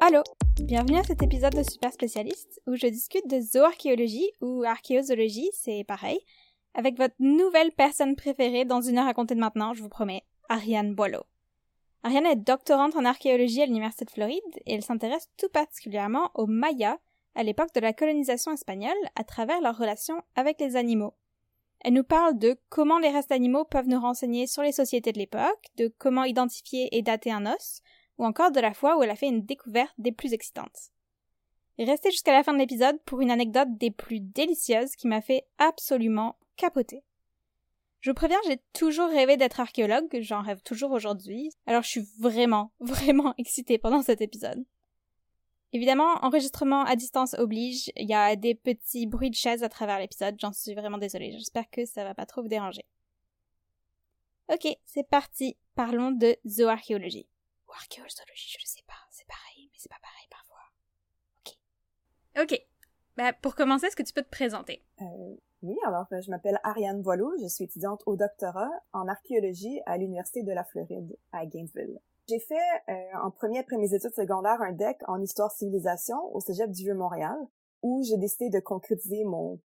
Allô, bienvenue à cet épisode de Super Spécialiste où je discute de zooarchéologie ou archéozoologie, c'est pareil, avec votre nouvelle personne préférée dans une heure à compter de maintenant, je vous promets, Ariane Boileau. Ariane est doctorante en archéologie à l'Université de Floride et elle s'intéresse tout particulièrement aux Mayas à l'époque de la colonisation espagnole à travers leur relation avec les animaux. Elle nous parle de comment les restes animaux peuvent nous renseigner sur les sociétés de l'époque, de comment identifier et dater un os, ou encore de la fois où elle a fait une découverte des plus excitantes. Restez jusqu'à la fin de l'épisode pour une anecdote des plus délicieuses qui m'a fait absolument capoter. Je vous préviens, j'ai toujours rêvé d'être archéologue, j'en rêve toujours aujourd'hui, alors je suis vraiment, vraiment excitée pendant cet épisode. Évidemment, enregistrement à distance oblige, il y a des petits bruits de chaises à travers l'épisode, j'en suis vraiment désolée, j'espère que ça va pas trop vous déranger. Ok, c'est parti, parlons de zooarchéologie archéologie, je sais pas, c'est pareil, mais c'est pas pareil parfois. Ok. Ok. Bah, pour commencer, est-ce que tu peux te présenter? Euh, oui, alors je m'appelle Ariane Boileau, je suis étudiante au doctorat en archéologie à l'Université de la Floride à Gainesville. J'ai fait euh, en premier après mes études secondaires un DEC en histoire-civilisation au Cégep du Vieux-Montréal où j'ai décidé de concrétiser mon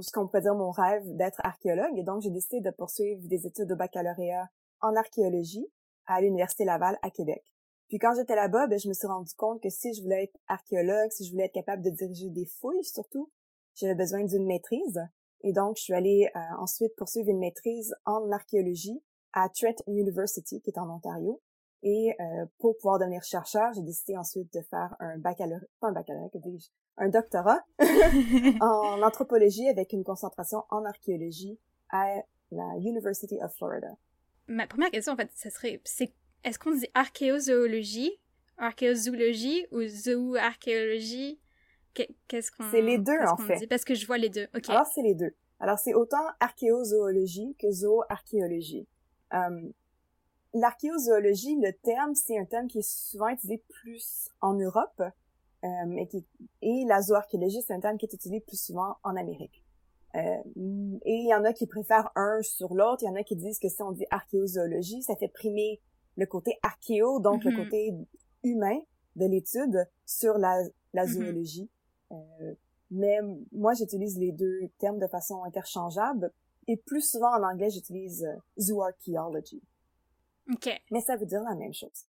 ce qu'on pourrait dire mon rêve d'être archéologue et donc j'ai décidé de poursuivre des études de baccalauréat en archéologie à l'Université Laval à Québec. Puis quand j'étais là-bas, ben, je me suis rendu compte que si je voulais être archéologue, si je voulais être capable de diriger des fouilles surtout, j'avais besoin d'une maîtrise. Et donc, je suis allée euh, ensuite poursuivre une maîtrise en archéologie à Trent University, qui est en Ontario. Et euh, pour pouvoir devenir chercheur, j'ai décidé ensuite de faire un baccalauréat, pas un baccalauréat, que dis-je, un doctorat en anthropologie avec une concentration en archéologie à la University of Florida. Ma première question, en fait, ce serait, c'est est-ce qu'on dit archéozoologie, archéozoologie ou zooarchéologie? Qu'est-ce qu'on C'est les deux en fait. Dit? Parce que je vois les deux. Ok. Alors c'est les deux. Alors c'est autant archéozoologie que zooarchéologie. Euh, L'archéozoologie, le terme, c'est un terme qui est souvent utilisé plus en Europe, euh, et, qui, et la zooarchéologie, c'est un terme qui est utilisé plus souvent en Amérique. Euh, et il y en a qui préfèrent un sur l'autre, il y en a qui disent que si on dit archéozoologie, ça fait primer le côté archéo, donc le mm-hmm. côté humain de l'étude sur la, la mm-hmm. zoologie. Euh, mais moi, j'utilise les deux termes de façon interchangeable. Et plus souvent en anglais, j'utilise euh, zooarchaeology. OK. Mais ça veut dire la même chose.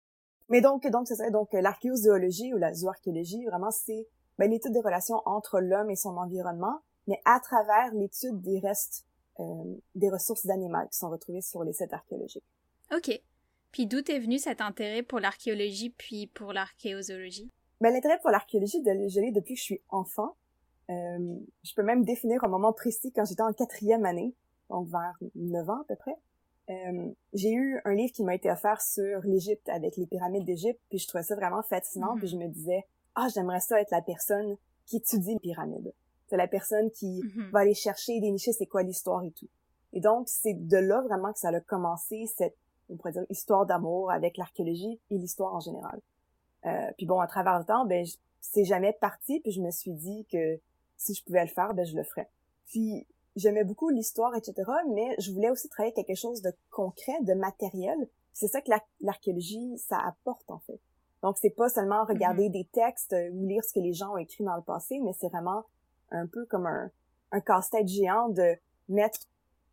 Mais donc, donc, ce serait donc l'archéozoologie ou la zooarchéologie, vraiment, c'est ben, l'étude des relations entre l'homme et son environnement, mais à travers l'étude des restes, euh, des ressources animales qui sont retrouvées sur les sites archéologiques. OK. Puis d'où est venu cet intérêt pour l'archéologie puis pour l'archéozoologie? Ben, l'intérêt pour l'archéologie, je l'ai depuis que je suis enfant. Euh, je peux même définir un moment précis quand j'étais en quatrième année, donc vers 9 ans à peu près. Euh, j'ai eu un livre qui m'a été offert sur l'Égypte avec les pyramides d'Égypte, puis je trouvais ça vraiment fascinant, puis je me disais ah j'aimerais ça être la personne qui étudie les pyramides. C'est la personne qui mm-hmm. va aller chercher dénicher c'est quoi l'histoire et tout. Et donc c'est de là vraiment que ça a commencé cette on pourrait dire histoire d'amour avec l'archéologie et l'histoire en général. Euh, puis bon, à travers le temps, ben c'est jamais parti, puis je me suis dit que si je pouvais le faire, ben je le ferais. Puis j'aimais beaucoup l'histoire, etc., mais je voulais aussi travailler quelque chose de concret, de matériel. C'est ça que l'archéologie, ça apporte en fait. Donc c'est pas seulement regarder mm-hmm. des textes ou lire ce que les gens ont écrit dans le passé, mais c'est vraiment un peu comme un, un casse-tête géant de mettre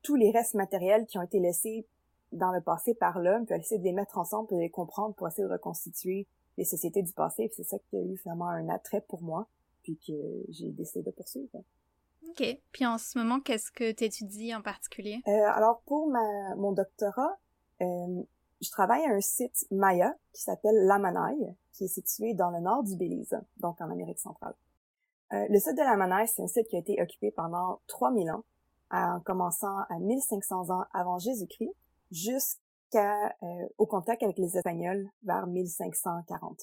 tous les restes matériels qui ont été laissés dans le passé par l'homme, puis essayer de les mettre ensemble, puis de les comprendre pour essayer de reconstituer les sociétés du passé. C'est ça qui a eu vraiment un attrait pour moi, puis que j'ai décidé de poursuivre. OK. Puis en ce moment, qu'est-ce que tu étudies en particulier? Euh, alors pour ma, mon doctorat, euh, je travaille à un site Maya qui s'appelle Lamanaï, qui est situé dans le nord du Belize, donc en Amérique centrale. Euh, le site de Lamanaï, c'est un site qui a été occupé pendant 3000 ans, en commençant à 1500 ans avant Jésus-Christ, jusqu'à euh, contact avec les Espagnols vers 1540.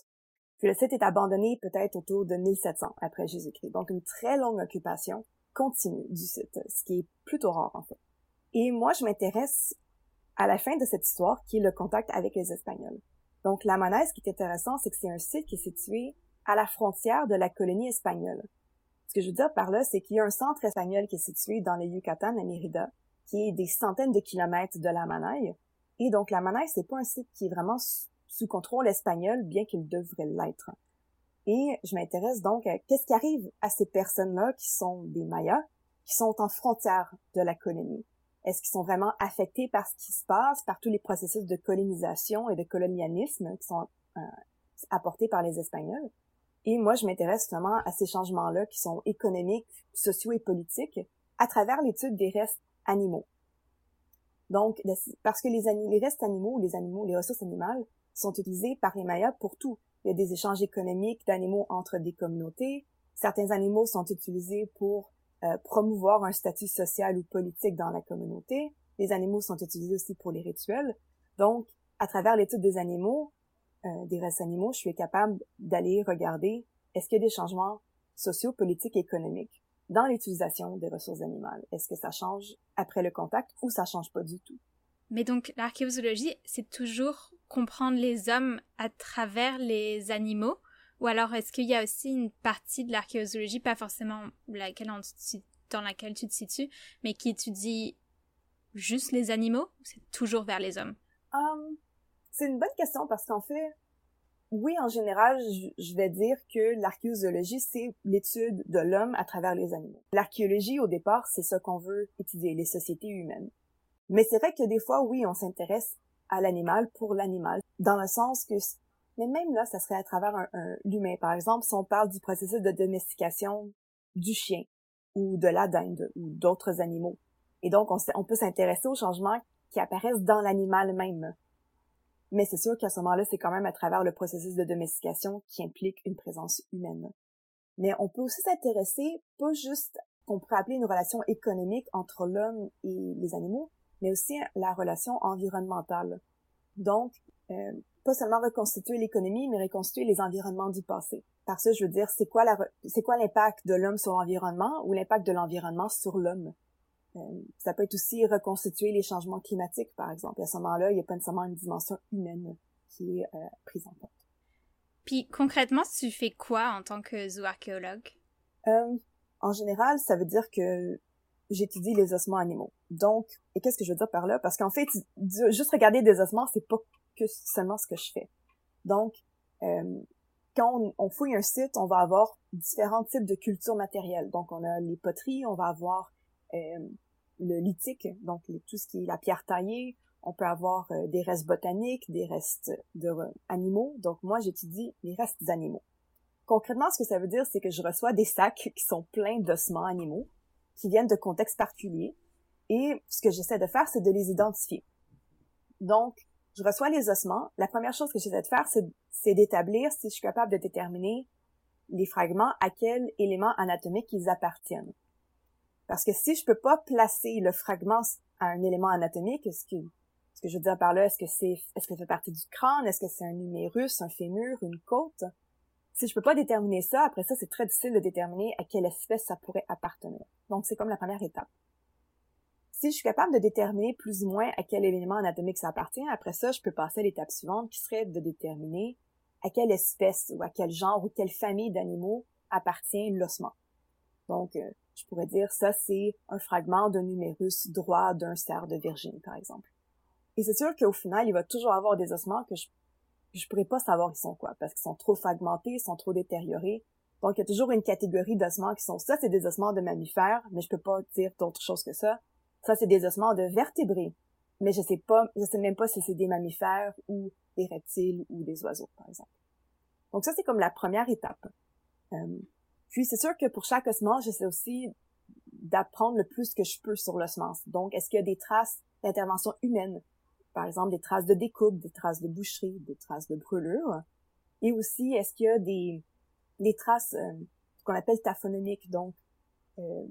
Puis le site est abandonné peut-être autour de 1700 après Jésus-Christ. Donc une très longue occupation continue du site, ce qui est plutôt rare en fait. Et moi, je m'intéresse à la fin de cette histoire qui est le contact avec les Espagnols. Donc la Monnaie, ce qui est intéressant, c'est que c'est un site qui est situé à la frontière de la colonie espagnole. Ce que je veux dire par là, c'est qu'il y a un centre espagnol qui est situé dans le Yucatan à Mérida, qui est des centaines de kilomètres de la Manaille. Et donc, la Manaille, c'est pas un site qui est vraiment sous contrôle espagnol, bien qu'il devrait l'être. Et je m'intéresse donc à qu'est-ce qui arrive à ces personnes-là qui sont des Mayas, qui sont en frontière de la colonie. Est-ce qu'ils sont vraiment affectés par ce qui se passe, par tous les processus de colonisation et de colonialisme qui sont euh, apportés par les Espagnols? Et moi, je m'intéresse vraiment à ces changements-là qui sont économiques, sociaux et politiques à travers l'étude des restes animaux. Donc, parce que les, restes animaux, les animaux, les ressources animales sont utilisés par les Mayas pour tout. Il y a des échanges économiques d'animaux entre des communautés. Certains animaux sont utilisés pour euh, promouvoir un statut social ou politique dans la communauté. Les animaux sont utilisés aussi pour les rituels. Donc, à travers l'étude des animaux, euh, des restes animaux, je suis capable d'aller regarder est-ce qu'il y a des changements sociaux, politiques économiques dans l'utilisation des ressources animales? Est-ce que ça change après le contact ou ça change pas du tout? Mais donc, l'archéologie, c'est toujours comprendre les hommes à travers les animaux? Ou alors, est-ce qu'il y a aussi une partie de l'archéologie, pas forcément laquelle dans laquelle tu te situes, mais qui étudie juste les animaux? Ou c'est toujours vers les hommes? Um, c'est une bonne question parce qu'en fait, oui, en général, je vais dire que l'archéologie, c'est l'étude de l'homme à travers les animaux. L'archéologie, au départ, c'est ce qu'on veut étudier, les sociétés humaines. Mais c'est vrai que des fois, oui, on s'intéresse à l'animal pour l'animal, dans le sens que, mais même là, ça serait à travers un, l'humain. Par exemple, si on parle du processus de domestication du chien ou de la dinde ou d'autres animaux. Et donc, on, on peut s'intéresser aux changements qui apparaissent dans l'animal même. Mais c'est sûr qu'à ce moment-là, c'est quand même à travers le processus de domestication qui implique une présence humaine. Mais on peut aussi s'intéresser pas juste qu'on pourrait appeler une relation économique entre l'homme et les animaux, mais aussi la relation environnementale. Donc, euh, pas seulement reconstituer l'économie, mais reconstituer les environnements du passé. Par ça, je veux dire, c'est quoi la, c'est quoi l'impact de l'homme sur l'environnement ou l'impact de l'environnement sur l'homme? Euh, ça peut être aussi reconstituer les changements climatiques, par exemple. à ce moment-là, il n'y a pas nécessairement une dimension humaine qui est euh, prise en compte. Puis concrètement, tu fais quoi en tant que zooarchéologue? Euh, en général, ça veut dire que j'étudie les ossements animaux. Donc, et qu'est-ce que je veux dire par là? Parce qu'en fait, juste regarder des ossements, c'est pas que seulement ce que je fais. Donc, euh, quand on, fouille un site, on va avoir différents types de cultures matérielles. Donc, on a les poteries, on va avoir euh, le lithique, donc tout ce qui est la pierre taillée. On peut avoir euh, des restes botaniques, des restes de euh, animaux. Donc moi, j'étudie les restes animaux. Concrètement, ce que ça veut dire, c'est que je reçois des sacs qui sont pleins d'ossements animaux, qui viennent de contextes particuliers. Et ce que j'essaie de faire, c'est de les identifier. Donc, je reçois les ossements. La première chose que j'essaie de faire, c'est d'établir si je suis capable de déterminer les fragments à quel élément anatomique ils appartiennent. Parce que si je peux pas placer le fragment à un élément anatomique, est-ce que, ce que je veux dire par là, est-ce que c'est, est-ce que ça fait partie du crâne, est-ce que c'est un numérus, un fémur, une côte? Si je peux pas déterminer ça, après ça, c'est très difficile de déterminer à quelle espèce ça pourrait appartenir. Donc, c'est comme la première étape. Si je suis capable de déterminer plus ou moins à quel élément anatomique ça appartient, après ça, je peux passer à l'étape suivante qui serait de déterminer à quelle espèce ou à quel genre ou quelle famille d'animaux appartient l'ossement. Donc, euh, je pourrais dire ça c'est un fragment d'un numérus droit d'un cerf de Virginie, par exemple. Et c'est sûr qu'au final, il va toujours avoir des ossements que je je pourrais pas savoir ils sont quoi, parce qu'ils sont trop fragmentés, ils sont trop détériorés. Donc, il y a toujours une catégorie d'ossements qui sont ça, c'est des ossements de mammifères, mais je peux pas dire d'autre chose que ça. Ça, c'est des ossements de vertébrés. Mais je sais pas, je sais même pas si c'est des mammifères ou des reptiles ou des oiseaux, par exemple. Donc ça, c'est comme la première étape. Euh, puis c'est sûr que pour chaque ossement, j'essaie aussi d'apprendre le plus que je peux sur l'ossemence. Donc, est-ce qu'il y a des traces d'intervention humaine? Par exemple, des traces de découpe, des traces de boucherie, des traces de brûlure. Et aussi, est-ce qu'il y a des, des traces euh, qu'on appelle taphonomiques, donc euh,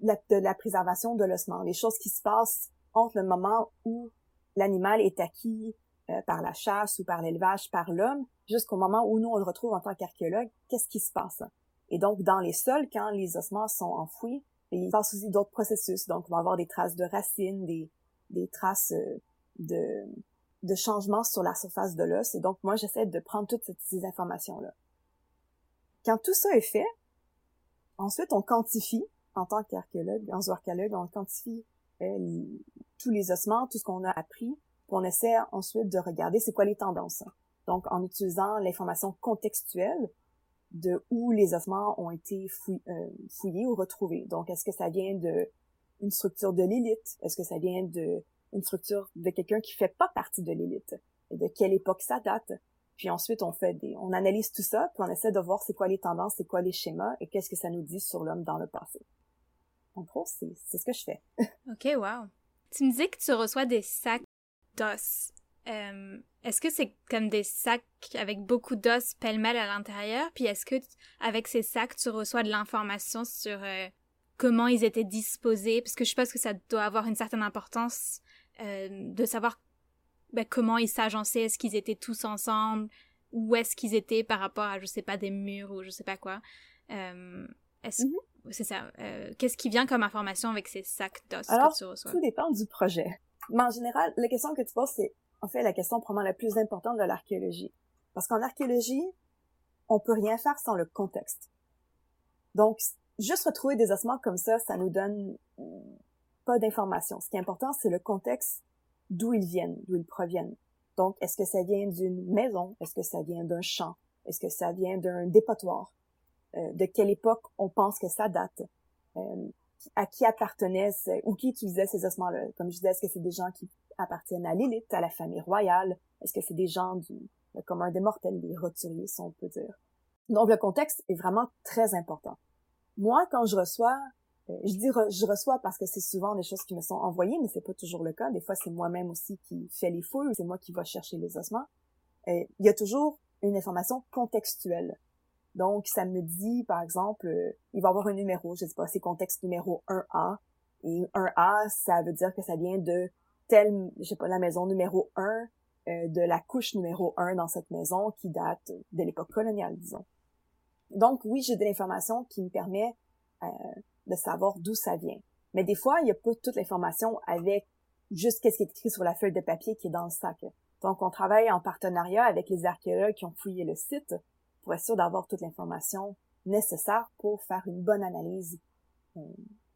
la, de la préservation de l'ossement, les choses qui se passent entre le moment où l'animal est acquis euh, par la chasse ou par l'élevage par l'homme, jusqu'au moment où nous on le retrouve en tant qu'archéologue, qu'est-ce qui se passe? Et donc, dans les sols, quand les ossements sont enfouis, il passe aussi d'autres processus. Donc, on va avoir des traces de racines, des, des traces euh, de, changements sur la surface de l'os. Et donc, moi, j'essaie de prendre toutes ces informations-là. Quand tout ça est fait, ensuite, on quantifie, en tant qu'archéologue, en zooarchéologue, on quantifie euh, tous les ossements, tout ce qu'on a appris, puis on essaie ensuite de regarder c'est quoi les tendances. Donc, en utilisant l'information contextuelle de où les ossements ont été euh, fouillés ou retrouvés. Donc, est-ce que ça vient de une structure de l'élite? Est-ce que ça vient de une structure de quelqu'un qui fait pas partie de l'élite? De quelle époque ça date? Puis ensuite, on fait on analyse tout ça, puis on essaie de voir c'est quoi les tendances, c'est quoi les schémas, et qu'est-ce que ça nous dit sur l'homme dans le passé. En gros, c'est, c'est ce que je fais. ok, wow. Tu me dis que tu reçois des sacs d'os. Euh, est-ce que c'est comme des sacs avec beaucoup d'os pêle-mêle à l'intérieur? Puis est-ce que avec ces sacs, tu reçois de l'information sur euh, comment ils étaient disposés? Parce que je pense que ça doit avoir une certaine importance euh, de savoir ben, comment ils s'agençaient, est-ce qu'ils étaient tous ensemble, où est-ce qu'ils étaient par rapport à, je sais pas, des murs ou je sais pas quoi. Euh, est-ce mm-hmm. C'est ça. Euh, qu'est-ce qui vient comme information avec ces sacs d'os que tu reçois? tout dépend du projet. Mais en général, la question que tu poses, c'est en fait la question probablement la plus importante de l'archéologie. Parce qu'en archéologie, on peut rien faire sans le contexte. Donc, juste retrouver des ossements comme ça, ça nous donne pas d'informations. Ce qui est important, c'est le contexte d'où ils viennent, d'où ils proviennent. Donc, est-ce que ça vient d'une maison? Est-ce que ça vient d'un champ? Est-ce que ça vient d'un dépotoir? Euh, de quelle époque on pense que ça date? Euh, à qui appartenaient ou qui utilisait ces ossements-là? Comme je disais, est-ce que c'est des gens qui appartiennent à l'élite, à la famille royale? Est-ce que c'est des gens du commun des mortels, des roturiers, si on peut dire? Donc, le contexte est vraiment très important. Moi, quand je reçois euh, je dis je reçois parce que c'est souvent des choses qui me sont envoyées, mais c'est pas toujours le cas. Des fois, c'est moi-même aussi qui fais les fouilles, c'est moi qui va chercher les ossements. Euh, il y a toujours une information contextuelle. Donc, ça me dit, par exemple, euh, il va y avoir un numéro, je sais pas, c'est contexte numéro 1A. Et 1A, ça veut dire que ça vient de telle, je sais pas, la maison numéro 1, de la couche numéro 1 dans cette maison qui date de l'époque coloniale, disons. Donc, oui, j'ai de l'information qui me permet de savoir d'où ça vient. Mais des fois, il n'y a pas toute l'information avec juste qu'est-ce qui est écrit sur la feuille de papier qui est dans le sac. Donc, on travaille en partenariat avec les archéologues qui ont fouillé le site pour être sûr d'avoir toute l'information nécessaire pour faire une bonne analyse euh,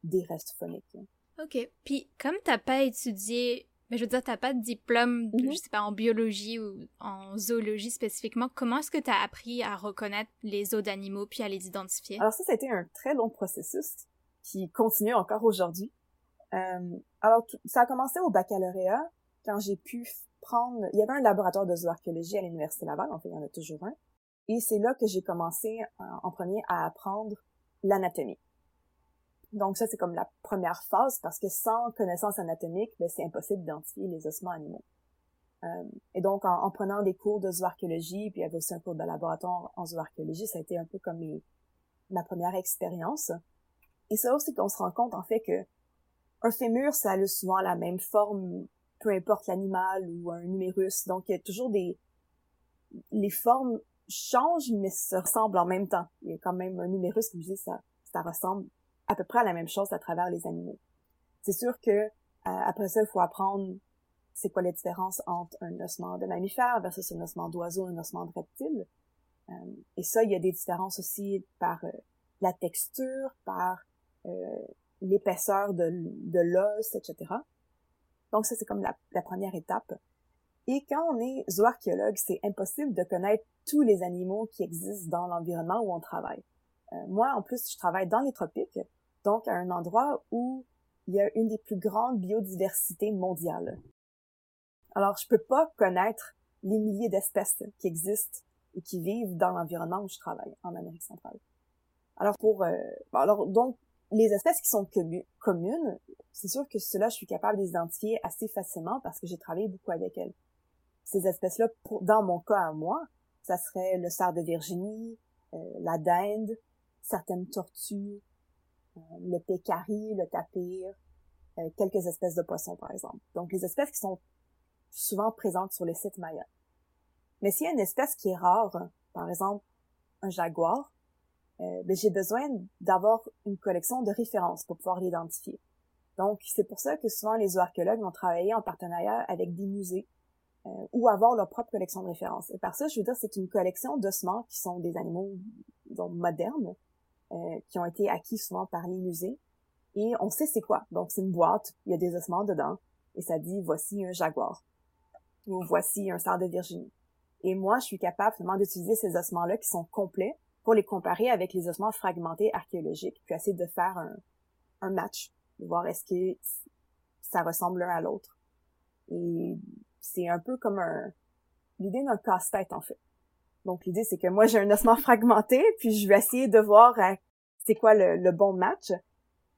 des restes phoniques. OK. Puis, comme t'as pas étudié, mais je veux dire, t'as pas de diplôme, mm-hmm. je sais pas, en biologie ou en zoologie spécifiquement, comment est-ce que t'as appris à reconnaître les os d'animaux puis à les identifier? Alors ça, ça a été un très long processus qui continue encore aujourd'hui. Euh, alors, ça a commencé au baccalauréat, quand j'ai pu prendre... Il y avait un laboratoire de zooarchéologie à l'Université Laval, en fait, il y en a toujours un. Et c'est là que j'ai commencé euh, en premier à apprendre l'anatomie. Donc ça, c'est comme la première phase, parce que sans connaissance anatomique, ben, c'est impossible d'identifier les ossements animaux. Euh, et donc, en, prenant des cours de zooarchéologie, puis il y avait aussi un cours de laboratoire en zooarchéologie, ça a été un peu comme ma première expérience. Et c'est aussi qu'on se rend compte, en fait, que un fémur, ça a souvent la même forme, peu importe l'animal ou un numérus. Donc, il y a toujours des... Les formes changent, mais se ressemblent en même temps. Il y a quand même un numérus, comme je dis, ça, ça ressemble à peu près à la même chose à travers les animaux. C'est sûr que euh, après ça, il faut apprendre c'est quoi la différence entre un ossement de mammifère versus un ossement d'oiseau, un ossement de reptile. Euh, et ça, il y a des différences aussi par euh, la texture, par l'épaisseur de, de l'os, etc. Donc ça, c'est comme la, première étape. Et quand on est zooarchéologue, c'est impossible de connaître tous les animaux qui existent dans l'environnement où on travaille. Euh, moi, en plus, je travaille dans les tropiques, donc à un endroit où il y a une des plus grandes biodiversités mondiales. Alors, je peux pas connaître les milliers d'espèces qui existent et qui vivent dans l'environnement où je travaille en Amérique centrale. Alors pour euh, alors donc les espèces qui sont communes, c'est sûr que cela, je suis capable de les identifier assez facilement parce que j'ai travaillé beaucoup avec elles. Ces espèces-là, dans mon cas à moi, ça serait le cerf de Virginie, euh, la dinde, certaines tortues, euh, le pécari, le tapir, euh, quelques espèces de poissons, par exemple. Donc, les espèces qui sont souvent présentes sur les sites mayas. Mais s'il y a une espèce qui est rare, par exemple un jaguar, euh, ben, j'ai besoin d'avoir une collection de références pour pouvoir l'identifier. Donc, c'est pour ça que souvent les archéologues vont travailler en partenariat avec des musées euh, ou avoir leur propre collection de références. Et par ça, je veux dire, c'est une collection d'ossements qui sont des animaux modernes, euh, qui ont été acquis souvent par les musées. et on sait c'est quoi. Donc c'est une boîte, il y a des ossements dedans et ça dit voici un jaguar ou voici un cerf de Virginie. Et moi, je suis capable vraiment d'utiliser ces ossements-là qui sont complets pour les comparer avec les ossements fragmentés archéologiques, puis essayer de faire un, un match, de voir est-ce que ça ressemble l'un à l'autre. Et c'est un peu comme un l'idée d'un casse-tête en fait. Donc l'idée c'est que moi j'ai un ossement fragmenté, puis je vais essayer de voir euh, c'est quoi le, bon match.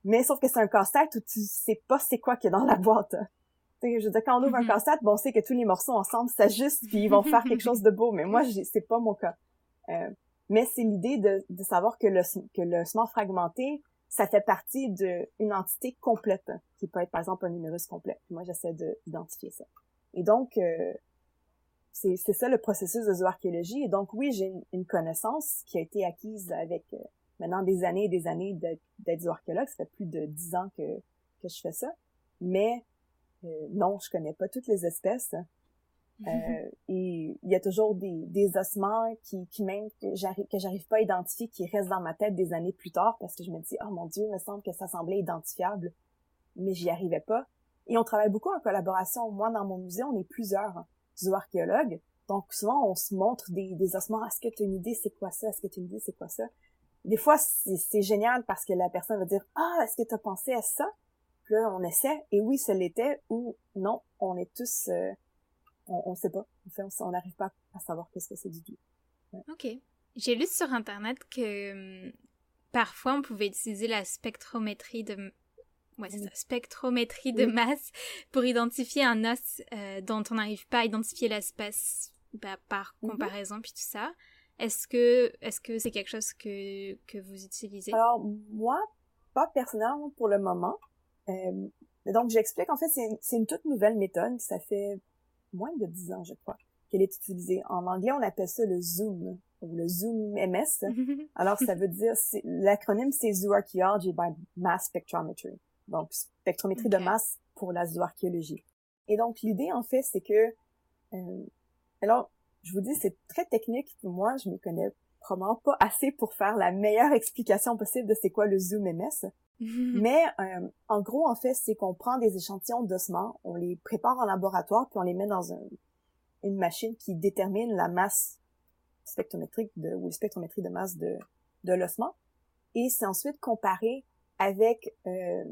Mais sauf que c'est un casse-tête où tu sais pas c'est quoi qui est dans la boîte. sais, je veux dire, quand on ouvre un mm-hmm. casse-tête, bon, on sait que tous les morceaux ensemble s'ajustent puis ils vont faire quelque chose de beau. Mais moi, c'est pas mon cas. Euh, mais c'est l'idée de, de savoir que le que l'ossement fragmenté, ça fait partie d'une entité complète, qui peut être par exemple un numérus complet. moi, j'essaie d'identifier ça. Et donc, euh, c'est ça le processus de zooarchéologie. Et donc, oui, j'ai une, connaissance qui a été acquise avec euh, maintenant des années et des années d'être zooarchéologue. Ça fait plus de dix ans que, que je fais ça. Mais euh, non, je connais pas toutes les espèces. Euh, et il y a toujours des, ossements qui, qui que j'arrive pas à identifier qui restent dans ma tête des années plus tard parce que je me dis oh mon dieu il me semble que ça semblait identifiable mais j'y arrivais pas. Et on travaille beaucoup en collaboration. Moi dans mon musée on est plusieurs zooarchéologues donc souvent on se montre des, des ossements. Est-ce que tu as une idée c'est quoi ça? Est-ce que tu as une idée c'est quoi ça? Des fois c'est génial parce que la personne va dire ah est-ce que tu as pensé à ça? Puis là on essaie. Et oui ça l'était ou non on est tous euh, on, ne sait pas. on n'arrive pas à savoir qu'est-ce que c'est du tout. Ok. J'ai lu sur internet que hum, parfois on pouvait utiliser la spectrométrie de ouais, spectrométrie de masse pour identifier un os euh, dont on n'arrive pas à identifier l'espèce bah, par mhm. comparaison puis tout ça. Est-ce que est-ce que c'est quelque chose que, que vous utilisez? Alors moi, pas personnellement pour le moment. Euh, donc j'explique en fait c'est une toute nouvelle méthode. Ça fait moins de 10 ans, je crois, qu'elle est utilisée. En anglais, on appelle ça le Zoom, ou le Zoom MS. Alors, ça veut dire, l'acronyme, c'est Zooarchaeology by Mass Spectrometry. Donc, spectrométrie de masse pour la zooarchéologie. Et donc, l'idée, en fait, c'est que, euh, alors, je vous dis, c'est très technique. Moi, je m'y connais probablement pas assez pour faire la meilleure explication possible de c'est quoi le Zoom MS. Mais euh, en gros, en fait, c'est qu'on prend des échantillons d'ossements, on les prépare en laboratoire, puis on les met dans une machine qui détermine la masse spectrométrique de, ou spectrométrie de masse de, de l'ossement. Et c'est ensuite comparé avec euh,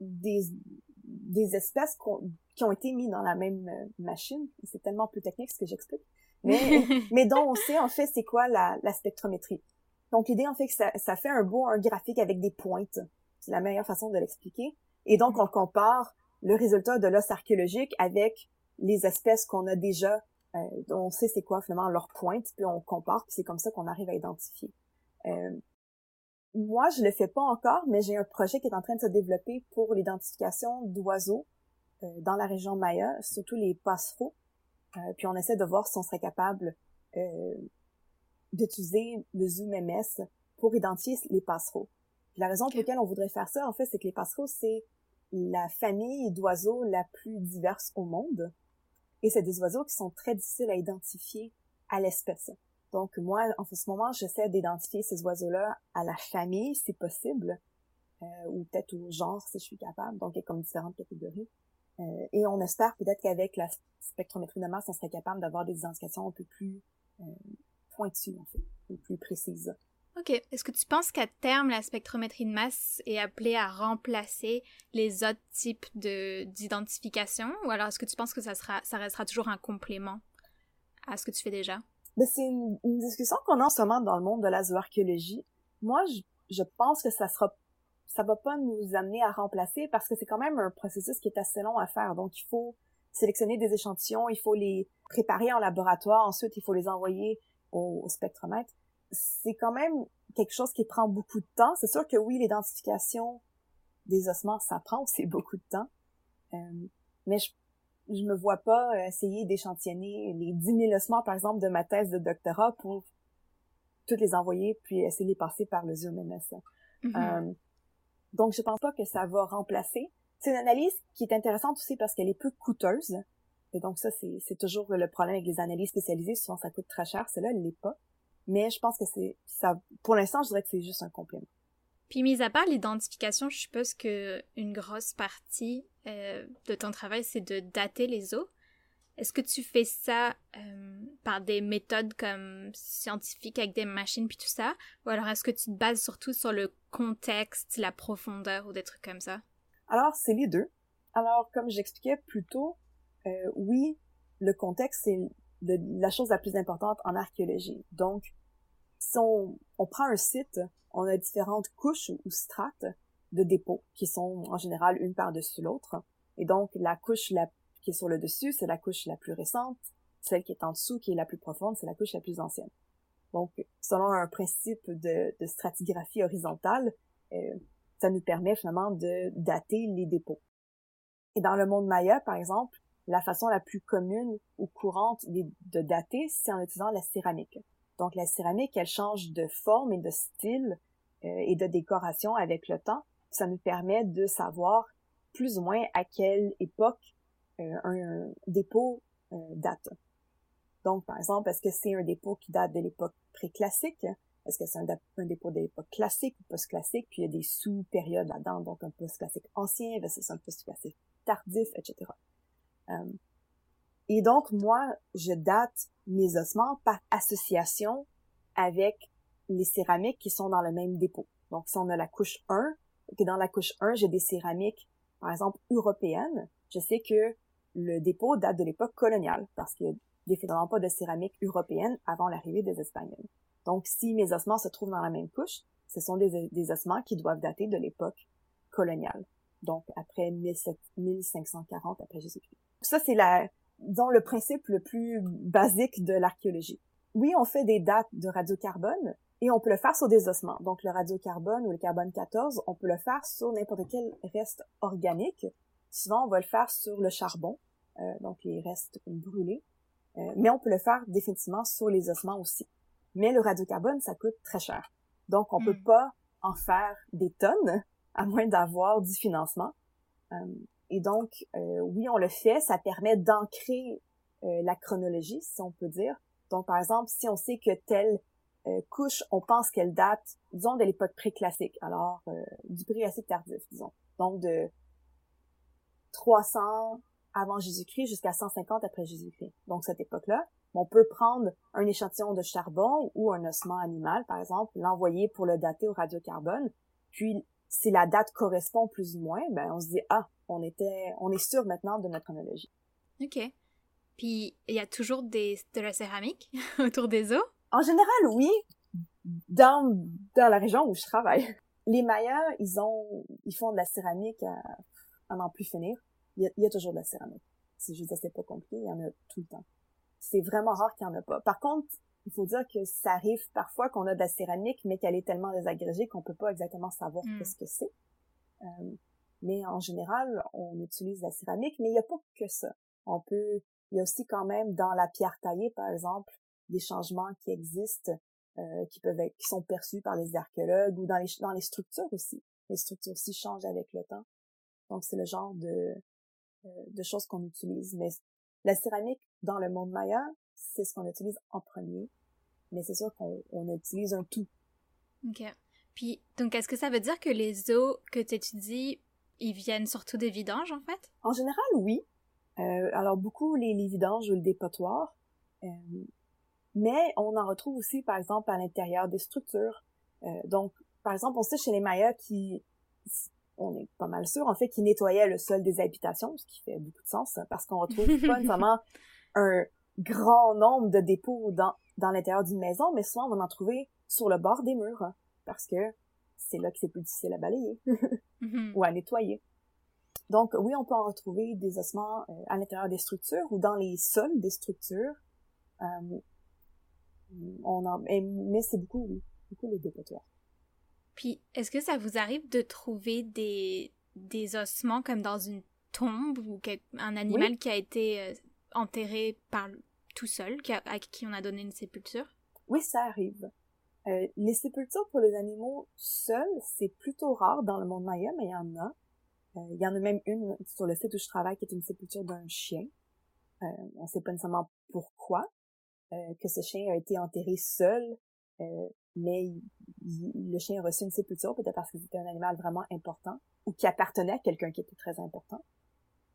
des, des espèces qui ont été mis dans la même euh, machine. C'est tellement plus technique ce que j'explique. Mais, mais dont on sait en fait c'est quoi la, la spectrométrie. Donc l'idée en fait que ça, ça fait un beau un graphique avec des pointes. C'est la meilleure façon de l'expliquer. Et donc on compare le résultat de l'os archéologique avec les espèces qu'on a déjà, euh, on sait c'est quoi finalement leurs pointes, puis on compare, puis c'est comme ça qu'on arrive à identifier. Euh, moi, je le fais pas encore, mais j'ai un projet qui est en train de se développer pour l'identification d'oiseaux euh, dans la région Maya, surtout les passereaux. Euh, puis on essaie de voir si on serait capable euh, d'utiliser le zoom MS pour identifier les passereaux. la raison pour laquelle on voudrait faire ça, en fait, c'est que les passereaux, c'est la famille d'oiseaux la plus diverse au monde. Et c'est des oiseaux qui sont très difficiles à identifier à l'espèce. Donc moi, en ce moment, j'essaie d'identifier ces oiseaux-là à la famille, si possible, euh, ou peut-être au genre, si je suis capable. Donc il y a comme différentes catégories. Euh, et on espère peut-être qu'avec la spectrométrie de masse, on serait capable d'avoir des identifications un peu plus euh, pointue, en fait, plus précise. OK. Est-ce que tu penses qu'à terme, la spectrométrie de masse est appelée à remplacer les autres types de, d'identification? Ou alors est-ce que tu penses que ça, sera, ça restera toujours un complément à ce que tu fais déjà? Ben, c'est une, discussion qu'on a en ce moment dans le monde de la zooarchéologie. Moi, je, je pense que ça sera ça va pas nous amener à remplacer parce que c'est quand même un processus qui est assez long à faire. Donc, il faut sélectionner des échantillons, il faut les préparer en laboratoire, ensuite, il faut les envoyer au, spectromètre, c'est quand même quelque chose qui prend beaucoup de temps. C'est sûr que oui, l'identification des ossements, ça prend aussi beaucoup de temps. Euh, mais je, je me vois pas essayer d'échantillonner les 10 000 ossements, par exemple, de ma thèse de doctorat pour toutes les envoyer puis essayer de les passer par le Zoom MS. Mm-hmm. euh, donc, je pense pas que ça va remplacer. C'est une analyse qui est intéressante aussi parce qu'elle est peu coûteuse. Et donc ça, c'est toujours le problème avec les analyses spécialisées. Souvent, ça coûte très cher. Celle-là, elle l'est pas. Mais je pense que c'est ça. Pour l'instant, je dirais que c'est juste un complément. Puis, mis à part l'identification, je suppose que une grosse partie euh, de ton travail, c'est de dater les os. Est-ce que tu fais ça euh, par des méthodes comme scientifiques avec des machines puis tout ça, ou alors est-ce que tu te bases surtout sur le contexte, la profondeur ou des trucs comme ça? Alors c'est les deux. Alors comme j'expliquais plus tôt, euh, oui, le contexte c'est la chose la plus importante en archéologie. Donc si on, on prend un site, on a différentes couches ou strates de dépôts qui sont en général une par-dessus l'autre. Et donc, la couche la, qui est sur le dessus, c'est la couche la plus récente. Celle qui est en dessous, qui est la plus profonde, c'est la couche la plus ancienne. Donc, selon un principe de, de stratigraphie horizontale, euh, ça nous permet finalement de dater les dépôts. Et dans le monde maya, par exemple, la façon la plus commune ou courante de dater, c'est en utilisant la céramique. Donc la céramique, elle change de forme et de style euh, et de décoration avec le temps. Ça nous permet de savoir plus ou moins à quelle époque euh, un, dépôt euh, date. Donc, par exemple, est-ce que c'est un dépôt qui date de l'époque préclassique? Est-ce que c'est un, dépôt de l'époque classique ou post-classique? Puis il y a des sous-périodes là-dedans, donc un post-classique ancien versus un post-classique tardif, etc. Et donc, moi, je date mes ossements par association avec les céramiques qui sont dans le même dépôt. Donc, si on a la couche 1, et que dans la couche 1, j'ai des céramiques, par exemple, européennes, je sais que le dépôt date de l'époque coloniale, parce qu'il n'y a définitivement pas de céramique européenne avant l'arrivée des Espagnols. Donc, si mes ossements se trouvent dans la même couche, ce sont des, des ossements qui doivent dater de l'époque coloniale. Donc, après 1540 après Jésus-Christ. Ça, c'est la, disons, le principe le plus basique de l'archéologie. Oui, on fait des dates de radiocarbone et on peut le faire sur des ossements. Donc, le radiocarbone ou le carbone 14, on peut le faire sur n'importe quel reste organique. Souvent, on va le faire sur le charbon, euh, donc les restes brûlés. Euh, mais on peut le faire définitivement sur les ossements aussi. Mais le radiocarbone, ça coûte très cher. Donc, on peut hmm. pas en faire des tonnes, à moins d'avoir du financement. Euh, et donc, euh, oui, on le fait. Ça permet d'ancrer euh, la chronologie, si on peut dire. Donc, par exemple, si on sait que telle euh, couche, on pense qu'elle date, disons, de l'époque préclassique, alors du assez tardif, disons. Donc, de 300 avant Jésus-Christ jusqu'à 150 après Jésus-Christ. Donc, cette époque-là, on peut prendre un échantillon de charbon ou un ossement animal, par exemple, l'envoyer pour le dater au radiocarbone, puis si la date correspond plus ou moins, ben on se dit ah, on était, on est sûr maintenant de notre chronologie. Ok. Puis il y a toujours des de la céramique autour des eaux. En général, oui. Dans dans la région où je travaille, les Mayas, ils ont, ils font de la céramique à, n'en plus finir. Il y, a, toujours de la céramique. C'est juste, c'est pas compliqué, il y en a tout le temps. C'est vraiment rare qu'il y en a pas. Par contre, il faut dire que ça arrive parfois qu'on a de la céramique, mais qu'elle est tellement désagrégée qu'on peut pas exactement savoir hmm. qu'est-ce que c'est. Euh, mais en général, on utilise la céramique, mais il n'y a pas que ça. On peut, il y a aussi quand même dans la pierre taillée, par exemple, des changements qui existent, euh, qui peuvent être, qui sont perçus par les archéologues ou dans les, dans les structures aussi. Les structures aussi changent avec le temps. Donc c'est le genre de, euh, de choses qu'on utilise. Mais la céramique dans le monde maya, c'est ce qu'on utilise en premier. Mais c'est sûr qu'on utilise un tout. OK. Puis, donc, est-ce que ça veut dire que les os que tu étudies, ils viennent surtout des vidanges, en fait? En général, oui. Euh, alors, beaucoup les, les, vidanges ou le dépotoir. Euh, mais on en retrouve aussi, par exemple, à l'intérieur des structures. Euh, donc, par exemple, on sait chez les Mayas qui, on est pas mal sûr, en fait, qui nettoyaient le sol des habitations, ce qui fait beaucoup de sens, hein, parce qu'on retrouve pas nécessairement un, grand nombre de dépôts dans, dans l'intérieur d'une maison, mais souvent on va en trouver sur le bord des murs, hein, parce que c'est là que c'est plus difficile à balayer mm-hmm. ou à nettoyer. Donc oui, on peut en retrouver des ossements euh, à l'intérieur des structures ou dans les sols des structures. Euh, on en, mais c'est beaucoup, beaucoup les dépotoirs. Puis, est-ce que ça vous arrive de trouver des, des ossements comme dans une tombe ou un animal qui a été euh, enterré par tout seul, qui à qui on a donné une sépulture? Oui, ça arrive. Euh, les sépultures pour les animaux seuls, c'est plutôt rare dans le monde maya, mais il y en a. Euh, il y en a même une sur le site où je travaille qui est une sépulture d'un chien. Euh, on sait pas nécessairement pourquoi euh, que ce chien a été enterré seul mais le chien a reçu une sépulture, peut-être parce que c'était un animal vraiment important, ou qui appartenait à quelqu'un qui était très important.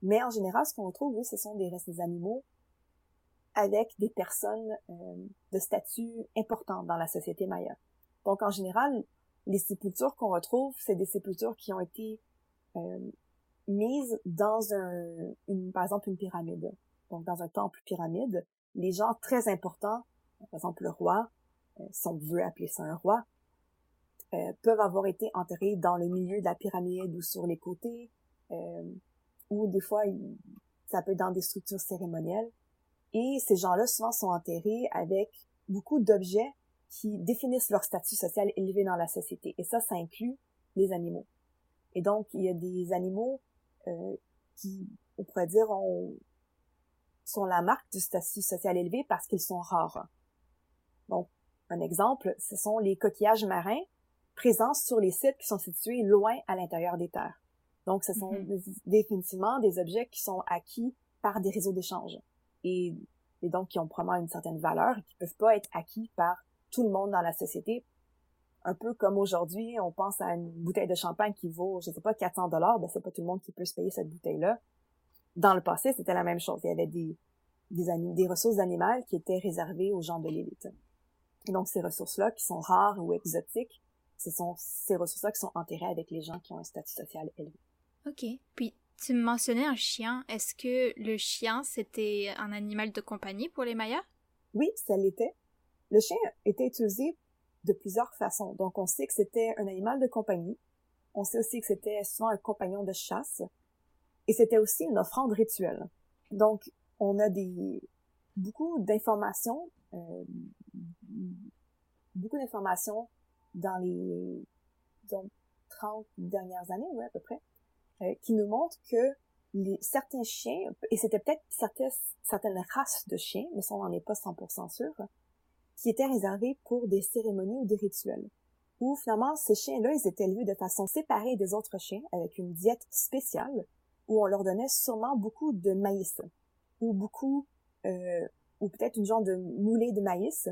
Mais en général, ce qu'on retrouve, oui, ce sont des restes animaux avec des personnes euh, de statut important dans la société maya. Donc, en général, les sépultures qu'on retrouve, c'est des sépultures qui ont été euh, mises dans un, une, par exemple, une pyramide. Donc, dans un temple pyramide, les gens très importants, par exemple le roi, euh, si on veut appeler ça un roi, euh, peuvent avoir été enterrés dans le milieu de la pyramide ou sur les côtés, euh, ou des fois, ça peut être dans des structures cérémonielles. Et ces gens-là, souvent, sont enterrés avec beaucoup d'objets qui définissent leur statut social élevé dans la société. Et ça, ça inclut les animaux. Et donc, il y a des animaux euh, qui, on pourrait dire, ont, sont la marque du statut social élevé parce qu'ils sont rares. Donc, un exemple, ce sont les coquillages marins présents sur les sites qui sont situés loin à l'intérieur des terres. Donc, ce sont mm-hmm. définitivement des objets qui sont acquis par des réseaux d'échange et, et, donc qui ont probablement une certaine valeur et qui peuvent pas être acquis par tout le monde dans la société. Un peu comme aujourd'hui, on pense à une bouteille de champagne qui vaut, je sais pas, 400 dollars, ben c'est pas tout le monde qui peut se payer cette bouteille-là. Dans le passé, c'était la même chose. Il y avait des, des, des ressources animales qui étaient réservées aux gens de l'élite. Donc, ces ressources-là, qui sont rares ou exotiques, ce sont ces ressources-là qui sont enterrées avec les gens qui ont un statut social élevé. OK. Puis, tu mentionnais un chien. Est-ce que le chien, c'était un animal de compagnie pour les Mayas? Oui, ça l'était. Le chien était utilisé de plusieurs façons. Donc, on sait que c'était un animal de compagnie. On sait aussi que c'était souvent un compagnon de chasse. Et c'était aussi une offrande rituelle. Donc, on a des beaucoup d'informations euh, beaucoup d'informations dans les disons, 30 dernières années, ouais, à peu près, euh, qui nous montrent que les, certains chiens, et c'était peut-être certaines, certaines races de chiens, mais ça on n'en est pas 100% sûr, qui étaient réservés pour des cérémonies ou des rituels. Où finalement ces chiens-là, ils étaient élevés de façon séparée des autres chiens, avec une diète spéciale, où on leur donnait sûrement beaucoup de maïs, ou beaucoup euh, ou peut-être une genre de moulée de maïs,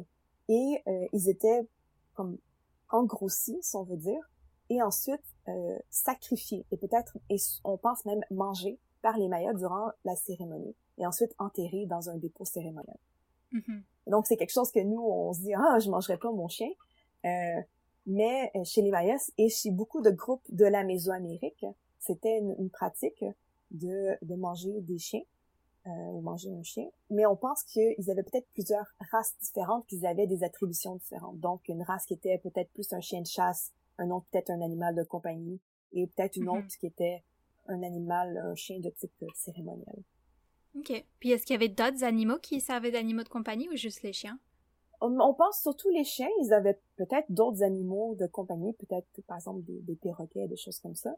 et euh, ils étaient comme engrossis, si on veut dire, et ensuite euh, sacrifiés, et peut-être, et on pense même manger par les Mayas durant la cérémonie, et ensuite enterrés dans un dépôt cérémonial. Mm-hmm. Donc c'est quelque chose que nous, on se dit, ah, je mangerai pas mon chien, euh, mais euh, chez les Mayas et chez beaucoup de groupes de la Mésoamérique, c'était une, une, pratique de, de manger des chiens euh, ou manger un chien. Mais on pense qu'ils avaient peut-être plusieurs races différentes, qu'ils avaient des attributions différentes. Donc, une race qui était peut-être plus un chien de chasse, un autre peut-être un animal de compagnie, et peut-être une mm-hmm. autre qui était un animal, un chien de type cérémoniel. Ok. Puis est-ce qu'il y avait d'autres animaux qui servaient d'animaux de compagnie ou juste les chiens? On, pense surtout les chiens. Ils avaient peut-être d'autres animaux de compagnie, peut-être par exemple des, des perroquets, des choses comme ça.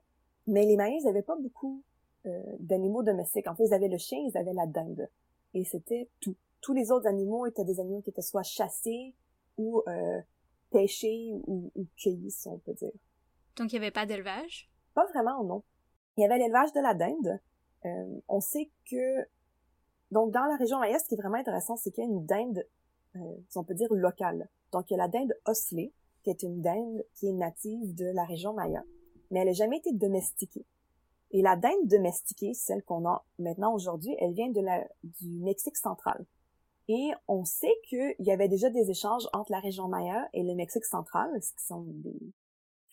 Mais les Mayens n'avaient pas beaucoup euh, d'animaux domestiques. En fait, ils avaient le chien, ils avaient la dinde. Et c'était tout. Tous les autres animaux étaient des animaux qui étaient soit chassés ou euh, pêchés ou, ou, si on peut dire. Donc, il n'y avait pas d'élevage? Pas vraiment, non. Il y avait l'élevage de la dinde. Euh, on sait que... Donc, dans la région Maya, ce qui est vraiment intéressant, c'est qu'il y a une dinde, euh, si on peut dire, locale. Donc, il y a la dinde osselée, qui est une dinde qui est native de la région Maya, mais elle n'a jamais été domestiquée. Et la dinde domestiquée, celle qu'on a maintenant aujourd'hui, elle vient de la, du Mexique central. Et on sait qu'il y avait déjà des échanges entre la région Maya et le Mexique central, ce qui sont des,